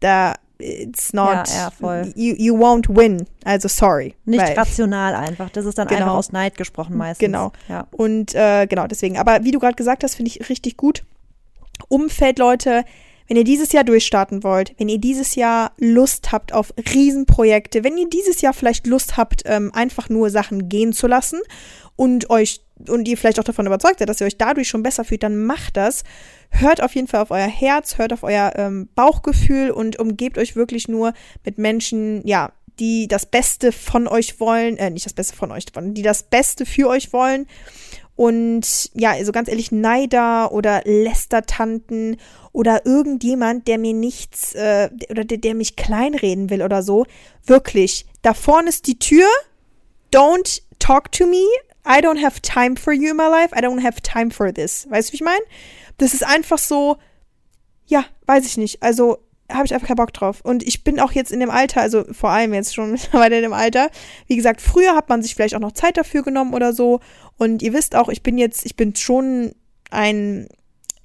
da, it's not, Ja, ja. You, you won't win, also sorry. Nicht weil- rational einfach. Das ist dann Genau. einfach aus Neid gesprochen meistens. Genau. Ja. Und äh, genau, deswegen. Aber wie du gerade gesagt hast, finde ich richtig gut. Umfeld, Leute, wenn ihr dieses Jahr durchstarten wollt, wenn ihr dieses Jahr Lust habt auf Riesenprojekte, wenn ihr dieses Jahr vielleicht Lust habt, ähm, einfach nur Sachen gehen zu lassen und euch und ihr vielleicht auch davon überzeugt seid, dass ihr euch dadurch schon besser fühlt, dann macht das. Hört auf jeden Fall auf euer Herz, hört auf euer ähm, Bauchgefühl und umgebt euch wirklich nur mit Menschen, ja, die das Beste von euch wollen, äh, nicht das Beste von euch die das Beste für euch wollen. Und ja, also ganz ehrlich, Neider oder Lästertanten oder irgendjemand, der mir nichts äh, oder der, der mich kleinreden will oder so. Wirklich, da vorne ist die Tür. Don't talk to me. I don't have time for you in my life. I don't have time for this. Weißt du, wie ich meine? Das ist einfach so, ja, weiß ich nicht. Also habe ich einfach keinen Bock drauf. Und ich bin auch jetzt in dem Alter, also vor allem jetzt schon [laughs] mittlerweile in dem Alter. Wie gesagt, früher hat man sich vielleicht auch noch Zeit dafür genommen oder so. Und ihr wisst auch, ich bin jetzt, ich bin schon ein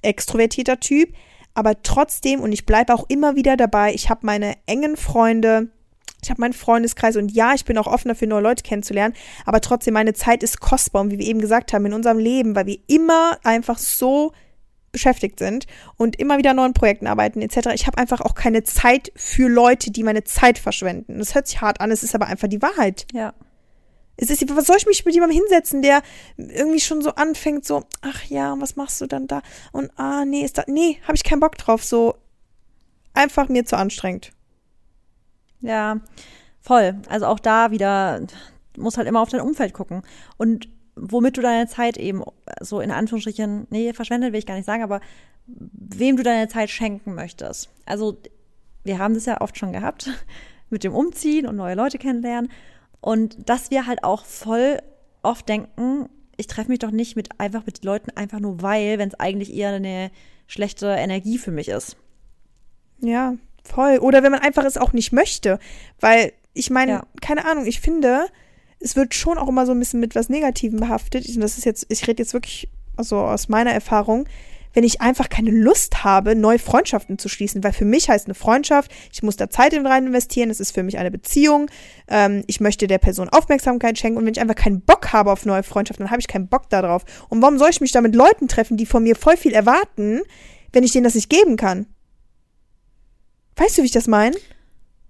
extrovertierter Typ, aber trotzdem, und ich bleibe auch immer wieder dabei, ich habe meine engen Freunde, ich habe meinen Freundeskreis und ja, ich bin auch offen dafür, neue Leute kennenzulernen, aber trotzdem, meine Zeit ist kostbar und wie wir eben gesagt haben, in unserem Leben, weil wir immer einfach so beschäftigt sind und immer wieder an neuen Projekten arbeiten etc. Ich habe einfach auch keine Zeit für Leute, die meine Zeit verschwenden. Das hört sich hart an, es ist aber einfach die Wahrheit. Ja. Es ist, was soll ich mich mit jemandem hinsetzen, der irgendwie schon so anfängt, so, ach ja, was machst du dann da? Und ah, nee, ist da, nee, habe ich keinen Bock drauf, so einfach mir zu anstrengend. Ja, voll. Also auch da wieder, muss halt immer auf dein Umfeld gucken. Und womit du deine Zeit eben so in Anführungsstrichen, nee, verschwendet will ich gar nicht sagen, aber wem du deine Zeit schenken möchtest. Also wir haben das ja oft schon gehabt [laughs] mit dem Umziehen und neue Leute kennenlernen. Und dass wir halt auch voll oft denken, ich treffe mich doch nicht mit einfach mit Leuten einfach nur weil, wenn es eigentlich eher eine schlechte Energie für mich ist. Ja, voll. Oder wenn man einfach es auch nicht möchte. Weil, ich meine, Ja. keine Ahnung, ich finde, es wird schon auch immer so ein bisschen mit was Negativem behaftet. Und das ist jetzt, ich rede jetzt wirklich also aus meiner Erfahrung, wenn ich einfach keine Lust habe, neue Freundschaften zu schließen. Weil für mich heißt eine Freundschaft, ich muss da Zeit in rein investieren, es ist für mich eine Beziehung. Ähm, ich möchte der Person Aufmerksamkeit schenken. Und wenn ich einfach keinen Bock habe auf neue Freundschaften, dann habe ich keinen Bock darauf. Und warum soll ich mich da mit Leuten treffen, die von mir voll viel erwarten, wenn ich denen das nicht geben kann? Weißt du, wie ich das meine?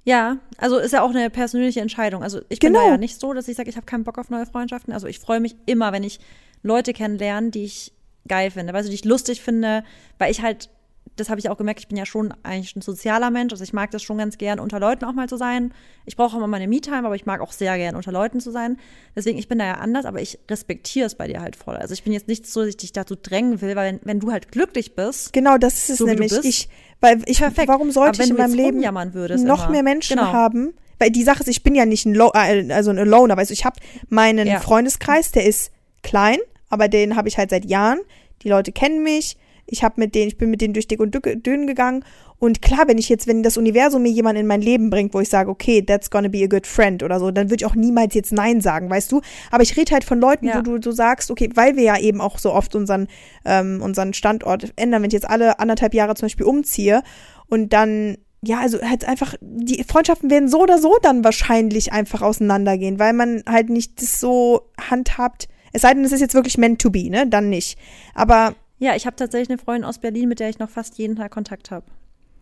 Ja, also ist ja auch eine persönliche Entscheidung. Also ich bin da Genau. ja nicht so, dass ich sage, ich habe keinen Bock auf neue Freundschaften. Also ich freue mich immer, wenn ich Leute kennenlerne, die ich geil finde, weißt du, die ich lustig finde, weil ich halt, das habe ich auch gemerkt, ich bin ja schon eigentlich ein sozialer Mensch, also ich mag das schon ganz gern, unter Leuten auch mal zu sein. Ich brauche immer meine Me-Time, aber ich mag auch sehr gern, unter Leuten zu sein. Deswegen, ich bin da ja anders, aber ich respektiere es bei dir halt voll. Also ich bin jetzt nicht so, dass ich dich dazu drängen will, weil wenn, wenn du halt glücklich bist, Genau, das ist es So nämlich. bist. Ich, weil ich, Perfekt. warum Aber sollte ich in meinem Leben noch immer. mehr Menschen Genau. haben? Weil die Sache ist, ich bin ja nicht ein, Lo äh, also ein Loner, weißt du, ich habe meinen Ja. Freundeskreis, der ist klein, aber den habe ich halt seit Jahren. Die Leute kennen mich. Ich habe mit denen, ich bin mit denen durch dick und dünn gegangen. Und klar, wenn ich jetzt, wenn das Universum mir jemanden in mein Leben bringt, wo ich sage, okay, that's gonna be a good friend oder so, dann würde ich auch niemals jetzt Nein sagen, weißt du? Aber ich rede halt von Leuten, ja. wo du so sagst, okay, weil wir ja eben auch so oft unseren, ähm, unseren Standort ändern, wenn ich jetzt alle anderthalb Jahre zum Beispiel umziehe und dann ja, also halt einfach, die Freundschaften werden so oder so dann wahrscheinlich einfach auseinandergehen, weil man halt nicht das so handhabt. Es sei denn, es ist jetzt wirklich meant to be, ne? Dann nicht. Aber. Ja, ich habe tatsächlich eine Freundin aus Berlin, mit der ich noch fast jeden Tag Kontakt habe.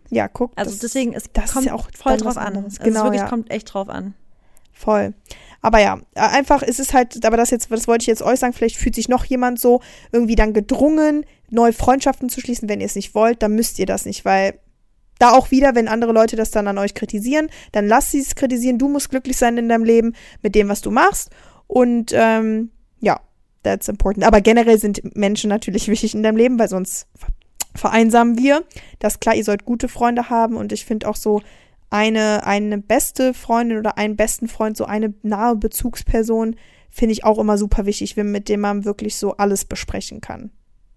Ja, guck. Also das, deswegen, es das kommt ist ja auch voll drauf an. Genau, Also es wirklich ja. kommt echt drauf an. Voll. Aber ja, äh, einfach, es ist halt, aber das jetzt, das wollte ich jetzt euch sagen, vielleicht fühlt sich noch jemand so irgendwie dann gedrungen, neue Freundschaften zu schließen. Wenn ihr es nicht wollt, dann müsst ihr das nicht, weil da auch wieder, wenn andere Leute das dann an euch kritisieren, dann lasst sie es kritisieren. Du musst glücklich sein in deinem Leben mit dem, was du machst. Und ähm, ja, that's important. Aber generell sind Menschen natürlich [laughs] wichtig in deinem Leben, weil sonst vereinsamen wir. Das ist klar, ihr sollt gute Freunde haben und ich finde auch so eine, eine beste Freundin oder einen besten Freund, so eine nahe Bezugsperson, finde ich auch immer super wichtig, mit dem man wirklich so alles besprechen kann.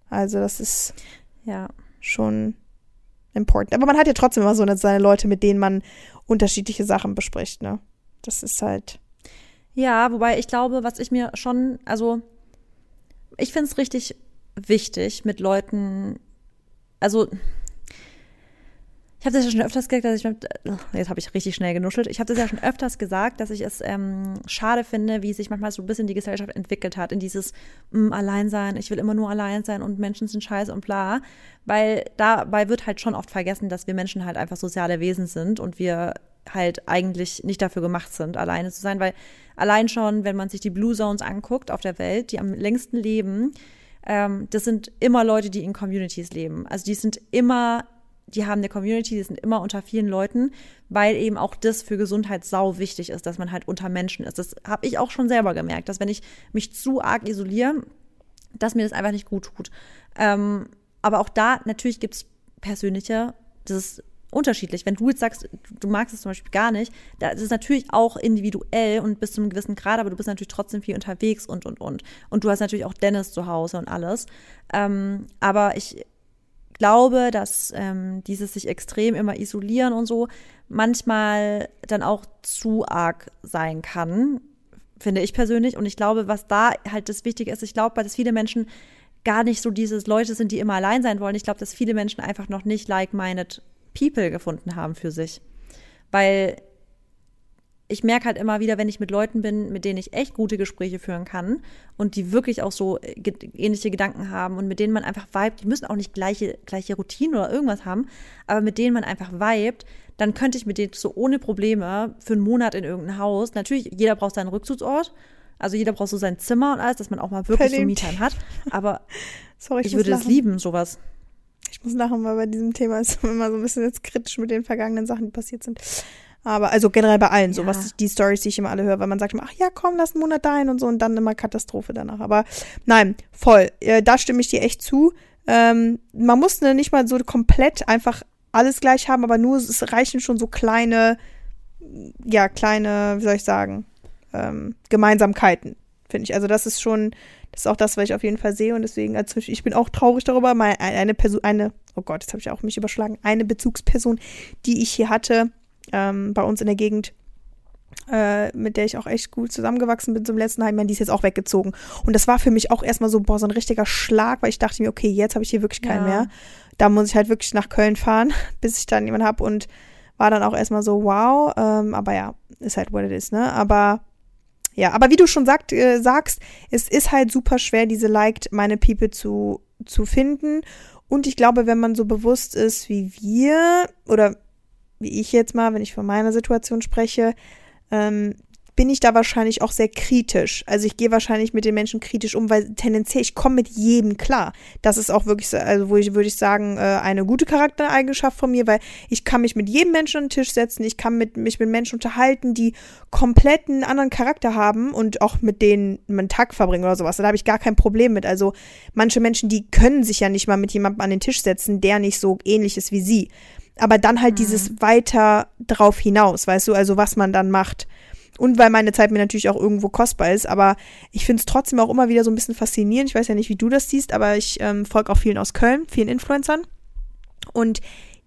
Also das ist Ja. schon important. Aber man hat ja trotzdem immer so eine, seine Leute, mit denen man unterschiedliche Sachen bespricht, ne? Das ist halt. Ja, wobei ich glaube, was ich mir schon, also ich finde es richtig wichtig, mit Leuten, also ich habe das ja schon öfters gesagt, dass ich mit, jetzt habe ich richtig schnell genuschelt. Ich habe das ja schon öfters gesagt, dass ich es ähm, schade finde, wie sich manchmal so ein bisschen die Gesellschaft entwickelt hat in dieses mh, Alleinsein. Ich will immer nur allein sein und Menschen sind scheiße und bla, weil dabei wird halt schon oft vergessen, dass wir Menschen halt einfach soziale Wesen sind und wir halt eigentlich nicht dafür gemacht sind, alleine zu sein, weil allein schon, wenn man sich die Blue Zones anguckt auf der Welt, die am längsten leben, ähm, das sind immer Leute, die in Communities leben. Also die sind immer die haben eine Community, die sind immer unter vielen Leuten, weil eben auch das für Gesundheit sau wichtig ist, dass man halt unter Menschen ist. Das habe ich auch schon selber gemerkt, dass wenn ich mich zu arg isoliere, dass mir das einfach nicht gut tut. Ähm, aber auch da, natürlich gibt es persönliche, das ist unterschiedlich. Wenn du jetzt sagst, du magst es zum Beispiel gar nicht, das ist natürlich auch individuell und bis zu einem gewissen Grad, aber du bist natürlich trotzdem viel unterwegs und, und, und. Und du hast natürlich auch Dennis zu Hause und alles. Ähm, aber ich glaube, dass ähm, dieses sich extrem immer isolieren und so manchmal dann auch zu arg sein kann, finde ich persönlich. Und ich glaube, was da halt das Wichtige ist, ich glaube, dass viele Menschen gar nicht so dieses Leute sind, die immer allein sein wollen. Ich glaube, dass viele Menschen einfach noch nicht like-minded People gefunden haben für sich. Weil ich merke halt immer wieder, wenn ich mit Leuten bin, mit denen ich echt gute Gespräche führen kann und die wirklich auch so äh, ähnliche Gedanken haben und mit denen man einfach vibet, die müssen auch nicht gleiche, gleiche Routinen oder irgendwas haben, aber mit denen man einfach vibet, dann könnte ich mit denen so ohne Probleme für einen Monat in irgendein Haus, natürlich, jeder braucht seinen Rückzugsort, also jeder braucht so sein Zimmer und alles, dass man auch mal wirklich Verdammt. so me hat, aber [laughs] Sorry, ich, ich würde es lieben, sowas. Ich muss lachen, weil bei diesem Thema [laughs] ist immer so ein bisschen jetzt kritisch mit den vergangenen Sachen, die passiert sind. Aber also generell bei allen, ja. so was die Stories, die ich immer alle höre, weil man sagt immer, ach ja, komm, lass einen Monat dahin und so und dann immer Katastrophe danach. Aber nein, voll. Äh, da stimme ich dir echt zu. Ähm, man muss ne, nicht mal so komplett einfach alles gleich haben, aber nur es reichen schon so kleine, ja, kleine, wie soll ich sagen, ähm, Gemeinsamkeiten, finde ich. Also das ist schon, das ist auch das, was ich auf jeden Fall sehe und deswegen, also ich bin auch traurig darüber, mal eine Person, eine, oh Gott, jetzt habe ich auch mich überschlagen, eine Bezugsperson, die ich hier hatte, ähm, bei uns in der Gegend, äh, mit der ich auch echt gut zusammengewachsen bin zum letzten Heim, die ist jetzt auch weggezogen. Und das war für mich auch erstmal so, boah, so ein richtiger Schlag, weil ich dachte mir, okay, jetzt habe ich hier wirklich keinen ja. mehr. Da muss ich halt wirklich nach Köln fahren, [laughs] bis ich dann jemanden habe und war dann auch erstmal so, wow, ähm, aber ja, ist halt what it is, ne? Aber ja, aber wie du schon sagt, äh, sagst, es ist halt super schwer, diese Liked meine People zu, zu finden. Und ich glaube, wenn man so bewusst ist wie wir, oder wie ich jetzt mal, wenn ich von meiner Situation spreche, ähm, bin ich da wahrscheinlich auch sehr kritisch. Also ich gehe wahrscheinlich mit den Menschen kritisch um, weil tendenziell ich komme mit jedem klar. Das ist auch wirklich, also wo ich würde ich sagen, äh, eine gute Charaktereigenschaft von mir, weil ich kann mich mit jedem Menschen an den Tisch setzen, ich kann mit, mich mit Menschen unterhalten, die komplett einen anderen Charakter haben und auch mit denen einen Tag verbringen oder sowas. Da habe ich gar kein Problem mit. Also manche Menschen, die können sich ja nicht mal mit jemandem an den Tisch setzen, der nicht so ähnlich ist wie sie aber dann halt mhm. dieses weiter drauf hinaus, weißt du, also was man dann macht. Und weil meine Zeit mir natürlich auch irgendwo kostbar ist. Aber ich finde es trotzdem auch immer wieder so ein bisschen faszinierend. Ich weiß ja nicht, wie du das siehst, aber ich ähm, folge auch vielen aus Köln, vielen Influencern. Und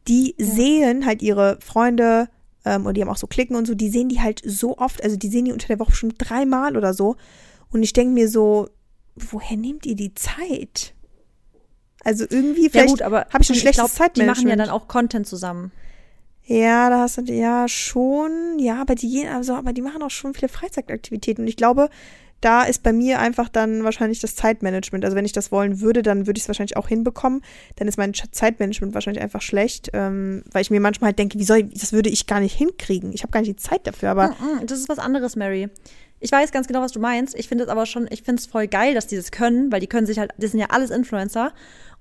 die ja. sehen halt ihre Freunde ähm, und die haben auch so Klicken und so, die sehen die halt so oft, also die sehen die unter der Woche schon dreimal oder so. Und ich denke mir so, woher nehmt ihr die Zeit? Also irgendwie, vielleicht ja habe ich ein schlechtes Zeitmanagement. Die machen ja dann auch Content zusammen. Ja, da hast du ja schon, ja, aber die gehen, also, aber die machen auch schon viele Freizeitaktivitäten. Und ich glaube, da ist bei mir einfach dann wahrscheinlich das Zeitmanagement. Also wenn ich das wollen würde, dann würde ich es wahrscheinlich auch hinbekommen. Dann ist mein Zeitmanagement wahrscheinlich einfach schlecht, ähm, weil ich mir manchmal halt denke, wie soll ich, das würde ich gar nicht hinkriegen. Ich habe gar nicht die Zeit dafür, aber. Mm, mm, das ist was anderes, Mary. Ich weiß ganz genau, was du meinst. Ich finde es aber schon, ich finde es voll geil, dass die das können, weil die können sich halt, das sind ja alles Influencer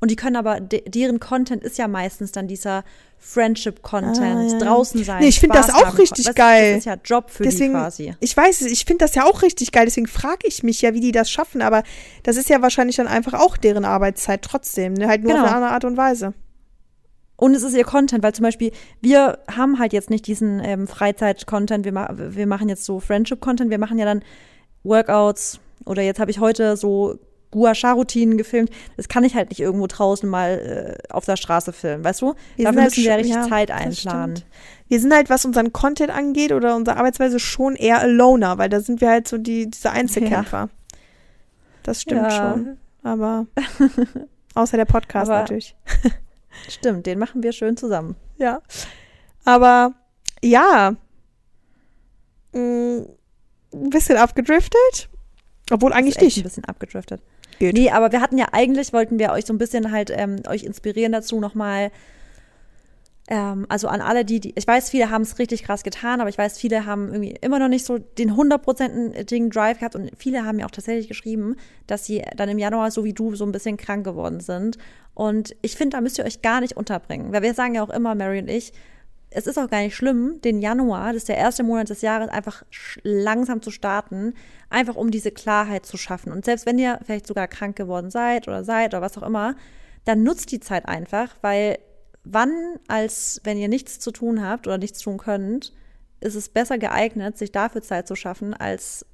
und die können aber, de, deren Content ist ja meistens dann dieser Friendship-Content, ah, ja. draußen sein. Nee, ich finde das auch haben. richtig weißt, geil. Das ist ja Job für deswegen, die quasi. Ich weiß es, ich finde das ja auch richtig geil, deswegen frage ich mich ja, wie die das schaffen, aber das ist ja wahrscheinlich dann einfach auch deren Arbeitszeit trotzdem, ne? halt nur genau. auf eine andere Art und Weise. Und es ist ihr Content, weil zum Beispiel wir haben halt jetzt nicht diesen ähm, Freizeit-Content, wir, ma wir machen jetzt so Friendship-Content, wir machen ja dann Workouts oder jetzt habe ich heute so Gua Sha-Routinen gefilmt. Das kann ich halt nicht irgendwo draußen mal äh, auf der Straße filmen, weißt du? Wir Dafür müssen halt, wir richtig ja, Zeit einplanen. Wir sind halt, was unseren Content angeht oder unsere Arbeitsweise, schon eher a Loner, weil da sind wir halt so die, diese Einzelkämpfer. Ja. Das stimmt ja. schon. Aber [laughs] außer der Podcast Aber, natürlich. [laughs] stimmt, den machen wir schön zusammen. Ja. Aber ja. Ein bisschen abgedriftet. Obwohl eigentlich nicht. Ein bisschen abgedriftet. Geht. Nee, aber wir hatten ja eigentlich, wollten wir euch so ein bisschen halt ähm, euch inspirieren dazu, nochmal, ähm, also an alle, die, die ich weiß, viele haben es richtig krass getan, aber ich weiß, viele haben irgendwie immer noch nicht so den hundertprozentigen Drive gehabt und viele haben mir auch tatsächlich geschrieben, dass sie dann im Januar, so wie du, so ein bisschen krank geworden sind. Und ich finde, da müsst ihr euch gar nicht unterbringen. Weil wir sagen ja auch immer, Mary und ich, es ist auch gar nicht schlimm, den Januar, das ist der erste Monat des Jahres, einfach langsam zu starten, einfach um diese Klarheit zu schaffen. Und selbst wenn ihr vielleicht sogar krank geworden seid oder seid oder was auch immer, dann nutzt die Zeit einfach, weil wann, als wenn ihr nichts zu tun habt oder nichts tun könnt, ist es besser geeignet, sich dafür Zeit zu schaffen, als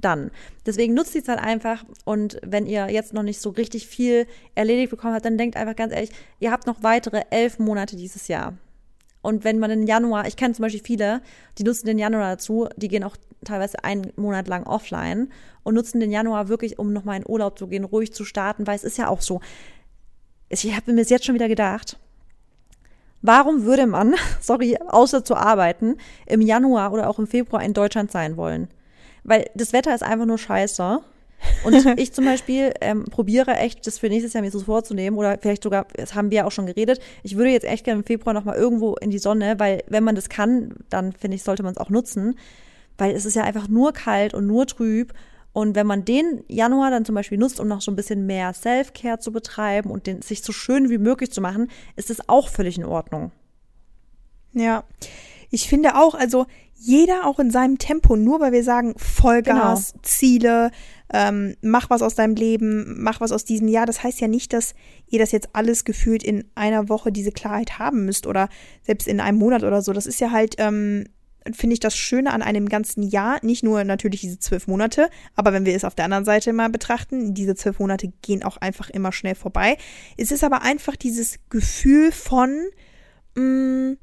dann. Deswegen nutzt die Zeit einfach und wenn ihr jetzt noch nicht so richtig viel erledigt bekommen habt, dann denkt einfach ganz ehrlich, ihr habt noch weitere elf Monate dieses Jahr. Und wenn man den Januar, ich kenne zum Beispiel viele, die nutzen den Januar dazu, die gehen auch teilweise einen Monat lang offline und nutzen den Januar wirklich, um nochmal in Urlaub zu gehen, ruhig zu starten, weil es ist ja auch so. Ich habe mir jetzt schon wieder gedacht, warum würde man, [laughs] sorry, außer zu arbeiten, im Januar oder auch im Februar in Deutschland sein wollen? Weil das Wetter ist einfach nur scheiße. Und [laughs] ich zum Beispiel ähm, probiere echt, das für nächstes Jahr mir so vorzunehmen oder vielleicht sogar, das haben wir ja auch schon geredet, ich würde jetzt echt gerne im Februar nochmal irgendwo in die Sonne, weil wenn man das kann, dann finde ich, sollte man es auch nutzen, weil es ist ja einfach nur kalt und nur trüb. Und wenn man den Januar dann zum Beispiel nutzt, um noch so ein bisschen mehr Self-Care zu betreiben und den, sich so schön wie möglich zu machen, ist es auch völlig in Ordnung. Ja, ich finde auch, also jeder auch in seinem Tempo, nur weil wir sagen Vollgas, genau. Ziele, ähm, mach was aus deinem Leben, mach was aus diesem Jahr. Das heißt ja nicht, dass ihr das jetzt alles gefühlt in einer Woche diese Klarheit haben müsst oder selbst in einem Monat oder so. Das ist ja halt, ähm, finde ich das Schöne an einem ganzen Jahr, nicht nur natürlich diese zwölf Monate, aber wenn wir es auf der anderen Seite mal betrachten, diese zwölf Monate gehen auch einfach immer schnell vorbei. Es ist aber einfach dieses Gefühl von, mh, mm,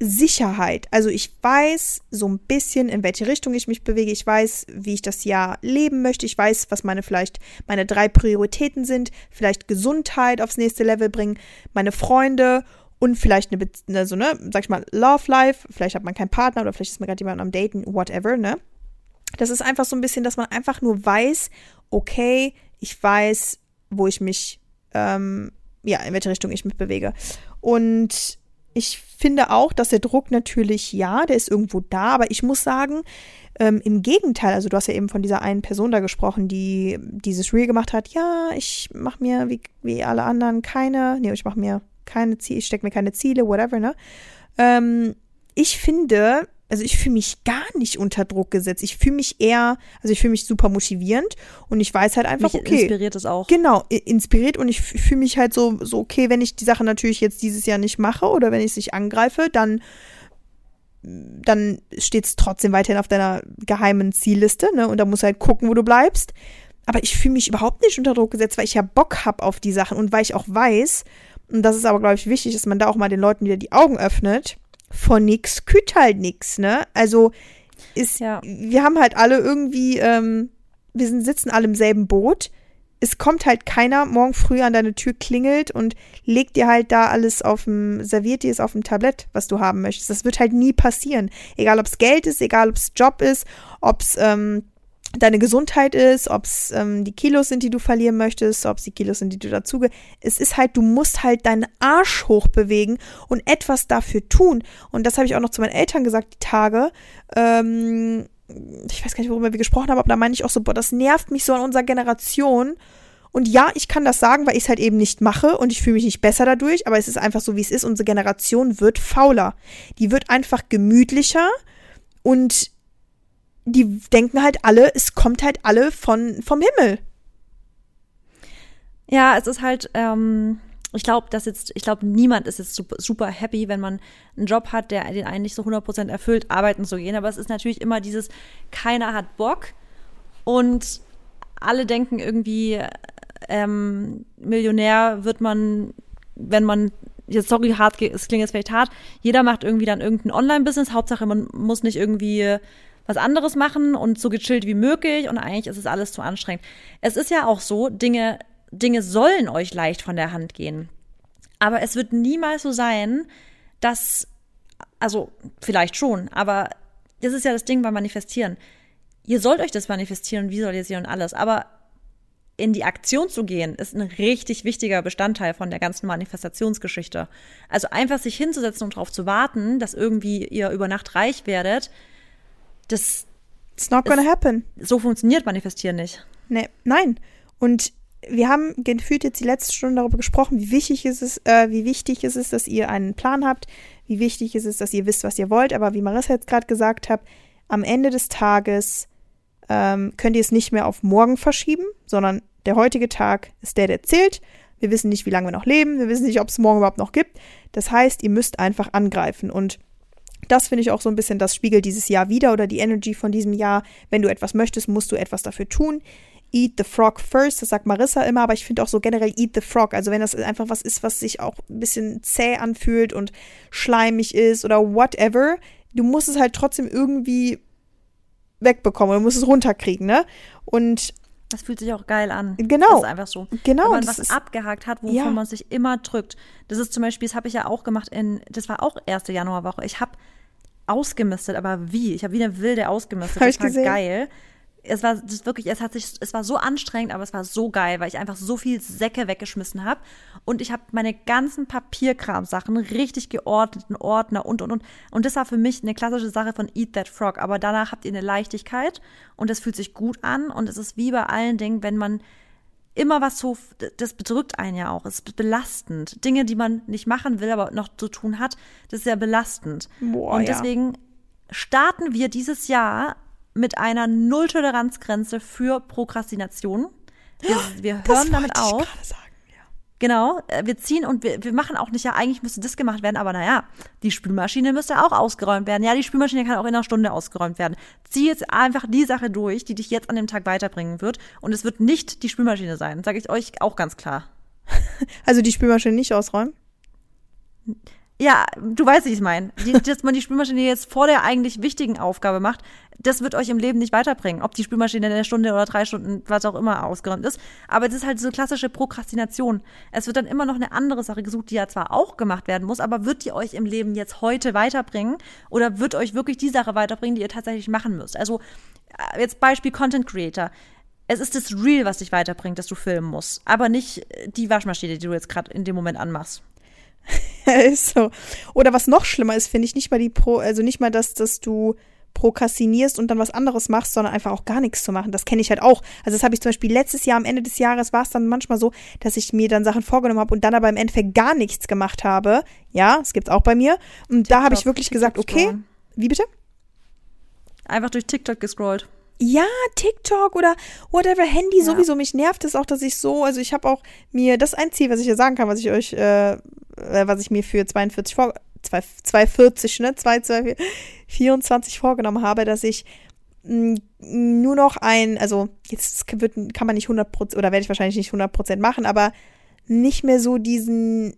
Sicherheit. Also ich weiß so ein bisschen, in welche Richtung ich mich bewege. Ich weiß, wie ich das Jahr leben möchte. Ich weiß, was meine vielleicht meine drei Prioritäten sind. Vielleicht Gesundheit aufs nächste Level bringen, meine Freunde und vielleicht eine, eine so ne, sag ich mal, Love Life. Vielleicht hat man keinen Partner oder vielleicht ist man gerade jemand am Daten, whatever, ne? Das ist einfach so ein bisschen, dass man einfach nur weiß, okay, ich weiß, wo ich mich, ähm, ja, in welche Richtung ich mich bewege. Und ich finde auch, dass der Druck natürlich, ja, der ist irgendwo da, aber ich muss sagen, ähm, im Gegenteil, also du hast ja eben von dieser einen Person da gesprochen, die dieses Reel gemacht hat, ja, ich mache mir wie, wie alle anderen keine, nee, ich mache mir keine Ziele, ich stecke mir keine Ziele, whatever, ne? Ähm, ich finde, also ich fühle mich gar nicht unter Druck gesetzt. Ich fühle mich eher, also ich fühle mich super motivierend und ich weiß halt einfach, mich okay. inspiriert es auch. Genau, inspiriert und ich fühle mich halt so, so, okay, wenn ich die Sache natürlich jetzt dieses Jahr nicht mache oder wenn ich es nicht angreife, dann dann steht es trotzdem weiterhin auf deiner geheimen Zielliste, ne? Und da musst du halt gucken, wo du bleibst. Aber ich fühle mich überhaupt nicht unter Druck gesetzt, weil ich ja Bock habe auf die Sachen und weil ich auch weiß, und das ist aber, glaube ich, wichtig, dass man da auch mal den Leuten wieder die Augen öffnet, von nix küt halt nix, ne? Also ist, ja. wir haben halt alle irgendwie, ähm, wir sind, sitzen alle im selben Boot. Es kommt halt keiner morgen früh an deine Tür klingelt und legt dir halt da alles auf dem, serviert dir es auf dem Tablett, was du haben möchtest. Das wird halt nie passieren. Egal ob es Geld ist, egal ob es Job ist, ob es ähm, deine Gesundheit ist, ob es ähm, die Kilos sind, die du verlieren möchtest, ob es die Kilos sind, die du dazuge. Es ist halt, du musst halt deinen Arsch hochbewegen und etwas dafür tun. Und das habe ich auch noch zu meinen Eltern gesagt, die Tage. Ähm, ich weiß gar nicht, worüber wir gesprochen haben, aber da meine ich auch so, boah, das nervt mich so an unserer Generation. Und ja, ich kann das sagen, weil ich es halt eben nicht mache und ich fühle mich nicht besser dadurch, aber es ist einfach so, wie es ist. Unsere Generation wird fauler. Die wird einfach gemütlicher und die denken halt alle, es kommt halt alle von, vom Himmel. Ja, es ist halt, ähm, ich glaube, dass jetzt, ich glaube, niemand ist jetzt super, super, happy, wenn man einen Job hat, der den einen nicht so 100% erfüllt, arbeiten zu gehen. Aber es ist natürlich immer dieses, keiner hat Bock und alle denken irgendwie, ähm, Millionär wird man, wenn man jetzt sorry, hart, es klingt jetzt vielleicht hart, jeder macht irgendwie dann irgendein Online-Business, Hauptsache man muss nicht irgendwie was anderes machen und so gechillt wie möglich und eigentlich ist es alles zu anstrengend. Es ist ja auch so, Dinge, Dinge sollen euch leicht von der Hand gehen. Aber es wird niemals so sein, dass, also vielleicht schon, aber das ist ja das Ding beim Manifestieren. Ihr sollt euch das manifestieren, visualisieren und alles, aber in die Aktion zu gehen, ist ein richtig wichtiger Bestandteil von der ganzen Manifestationsgeschichte. Also einfach sich hinzusetzen und darauf zu warten, dass irgendwie ihr über Nacht reich werdet, das It's not gonna ist, happen. So funktioniert Manifestieren nicht. Nee, nein. Und wir haben gefühlt jetzt die letzte Stunde darüber gesprochen, wie wichtig ist es, äh, wie wichtig ist es, dass ihr einen Plan habt, wie wichtig ist es, dass ihr wisst, was ihr wollt. Aber wie Marissa jetzt gerade gesagt hat, am Ende des Tages ähm, könnt ihr es nicht mehr auf morgen verschieben, sondern der heutige Tag ist der, der zählt. Wir wissen nicht, wie lange wir noch leben. Wir wissen nicht, ob es morgen überhaupt noch gibt. Das heißt, ihr müsst einfach angreifen. Und das finde ich auch so ein bisschen, das spiegelt dieses Jahr wieder oder die Energy von diesem Jahr. Wenn du etwas möchtest, musst du etwas dafür tun. Eat the frog first, das sagt Marissa immer, aber ich finde auch so generell eat the frog. Also wenn das einfach was ist, was sich auch ein bisschen zäh anfühlt und schleimig ist oder whatever, du musst es halt trotzdem irgendwie wegbekommen, du musst es runterkriegen, ne? Und das fühlt sich auch geil an. Genau. Das ist einfach so. Genau. Wenn man was abgehakt hat, wovon ja. man sich immer drückt. Das ist zum Beispiel, das habe ich ja auch gemacht in, das war auch erste Januarwoche. Ich habe ausgemistet, aber wie? Ich habe wie eine wilde ausgemistet. Hab das ich war gesehen. geil es war das wirklich, es hat sich, es war so anstrengend, aber es war so geil, weil ich einfach so viel Säcke weggeschmissen habe und ich habe meine ganzen Papierkram-Sachen richtig geordnet, einen Ordner und und und und das war für mich eine klassische Sache von Eat That Frog. Aber danach habt ihr eine Leichtigkeit und das fühlt sich gut an und es ist wie bei allen Dingen, wenn man immer was so, das bedrückt einen ja auch, es ist belastend. Dinge, die man nicht machen will, aber noch zu tun hat, das ist ja belastend. Boah, und deswegen ja. starten wir dieses Jahr mit einer Nulltoleranzgrenze für Prokrastination. Wir, [gasps] wir hören damit auf. Genau, äh, wir ziehen und wir, wir machen auch nicht, ja, eigentlich müsste das gemacht werden, aber naja, die Spülmaschine müsste auch ausgeräumt werden. Ja, die Spülmaschine kann auch in einer Stunde ausgeräumt werden. Zieh jetzt einfach die Sache durch, die dich jetzt an dem Tag weiterbringen wird. Und es wird nicht die Spülmaschine sein, sage ich euch auch ganz klar. Also die Spülmaschine nicht ausräumen? Ja, du weißt, wie ich es meine. Dass man die Spülmaschine jetzt vor der eigentlich wichtigen Aufgabe macht, das wird euch im Leben nicht weiterbringen. Ob die Spülmaschine in einer Stunde oder drei Stunden, was auch immer, ausgeräumt ist. Aber es ist halt so klassische Prokrastination. Es wird dann immer noch eine andere Sache gesucht, die ja zwar auch gemacht werden muss, aber wird die euch im Leben jetzt heute weiterbringen? Oder wird euch wirklich die Sache weiterbringen, die ihr tatsächlich machen müsst? Also, äh, jetzt Beispiel Content Creator es ist das Real, was dich weiterbringt, dass du filmen musst, aber nicht die Waschmaschine, die du jetzt gerade in dem Moment anmachst. [laughs] ist so. Oder was noch schlimmer ist, finde ich nicht mal die Pro, also nicht mal das, dass du prokrastinierst und dann was anderes machst, sondern einfach auch gar nichts zu machen. Das kenne ich halt auch. Also das habe ich zum Beispiel letztes Jahr am Ende des Jahres war es dann manchmal so, dass ich mir dann Sachen vorgenommen habe und dann aber im Endeffekt gar nichts gemacht habe. Ja, es gibt's auch bei mir. Und TikTok, da habe ich wirklich TikTok gesagt, okay, scrollen. wie bitte? Einfach durch TikTok gescrollt. Ja, TikTok oder whatever, Handy ja. sowieso. Mich nervt es auch, dass ich so, also ich habe auch mir, das ein Ziel, was ich hier sagen kann, was ich euch, äh, äh was ich mir für 42 vor, 240, ne, 24 vorgenommen habe, dass ich mh, nur noch ein, also jetzt wird, kann man nicht 100% oder werde ich wahrscheinlich nicht 100% machen, aber nicht mehr so diesen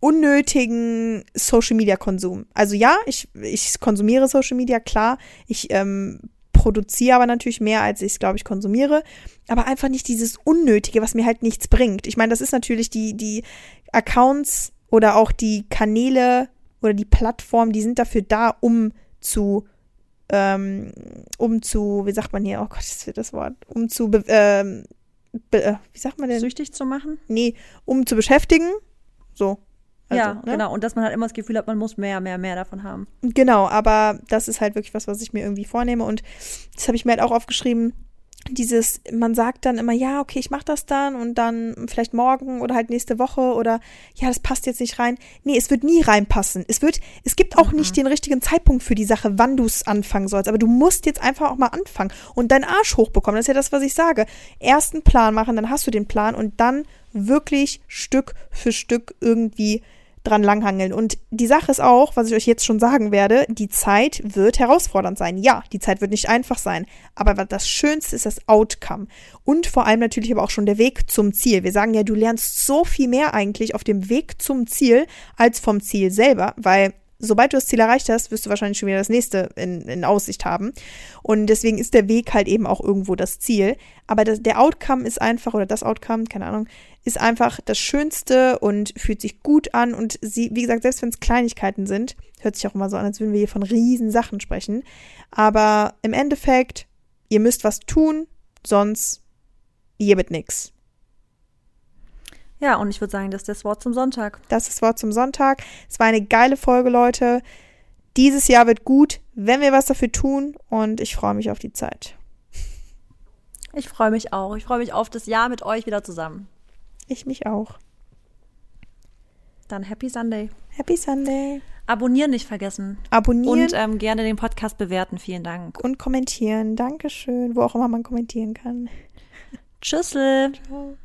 unnötigen Social Media Konsum. Also ja, ich, ich konsumiere Social Media, klar. Ich ähm, produziere aber natürlich mehr, als ich es, glaube ich, konsumiere. Aber einfach nicht dieses Unnötige, was mir halt nichts bringt. Ich meine, das ist natürlich die, die Accounts oder auch die Kanäle oder die Plattformen, die sind dafür da, um zu, ähm, um zu, wie sagt man hier, oh Gott, das wird das Wort, um zu, ähm, äh, wie sagt man denn? Süchtig zu machen? Nee, um zu beschäftigen. So, also, ja, ne? genau. Und dass man halt immer das Gefühl hat, man muss mehr, mehr, mehr davon haben. Genau, aber das ist halt wirklich was, was ich mir irgendwie vornehme. Und das habe ich mir halt auch aufgeschrieben. Dieses, man sagt dann immer, ja, okay, ich mache das dann und dann vielleicht morgen oder halt nächste Woche oder ja, das passt jetzt nicht rein. Nee, es wird nie reinpassen. Es wird, es gibt auch mhm. nicht den richtigen Zeitpunkt für die Sache, wann du es anfangen sollst. Aber du musst jetzt einfach auch mal anfangen und deinen Arsch hochbekommen. Das ist ja das, was ich sage. Ersten Plan machen, dann hast du den Plan und dann wirklich Stück für Stück irgendwie dran langhangeln. Und die Sache ist auch, was ich euch jetzt schon sagen werde, die Zeit wird herausfordernd sein. Ja, die Zeit wird nicht einfach sein. Aber das Schönste ist das Outcome. Und vor allem natürlich aber auch schon der Weg zum Ziel. Wir sagen ja, du lernst so viel mehr eigentlich auf dem Weg zum Ziel als vom Ziel selber, weil sobald du das Ziel erreicht hast, wirst du wahrscheinlich schon wieder das nächste in, in Aussicht haben. Und deswegen ist der Weg halt eben auch irgendwo das Ziel. Aber das, der Outcome ist einfach, oder das Outcome, keine Ahnung, ist einfach das Schönste und fühlt sich gut an. Und sie, wie gesagt, selbst wenn es Kleinigkeiten sind, hört sich auch immer so an, als würden wir hier von riesen Sachen sprechen. Aber im Endeffekt, ihr müsst was tun, sonst ihr mit nix. Ja, und ich würde sagen, das ist das Wort zum Sonntag. Das ist das Wort zum Sonntag. Es war eine geile Folge, Leute. Dieses Jahr wird gut, wenn wir was dafür tun. Und ich freue mich auf die Zeit. Ich freue mich auch. Ich freue mich auf das Jahr mit euch wieder zusammen. Ich mich auch. Dann Happy Sunday. Happy Sunday. Abonnieren nicht vergessen. Abonnieren. Und ähm, gerne den Podcast bewerten. Vielen Dank. Und kommentieren. Dankeschön. Wo auch immer man kommentieren kann. Tschüssel. Ciao.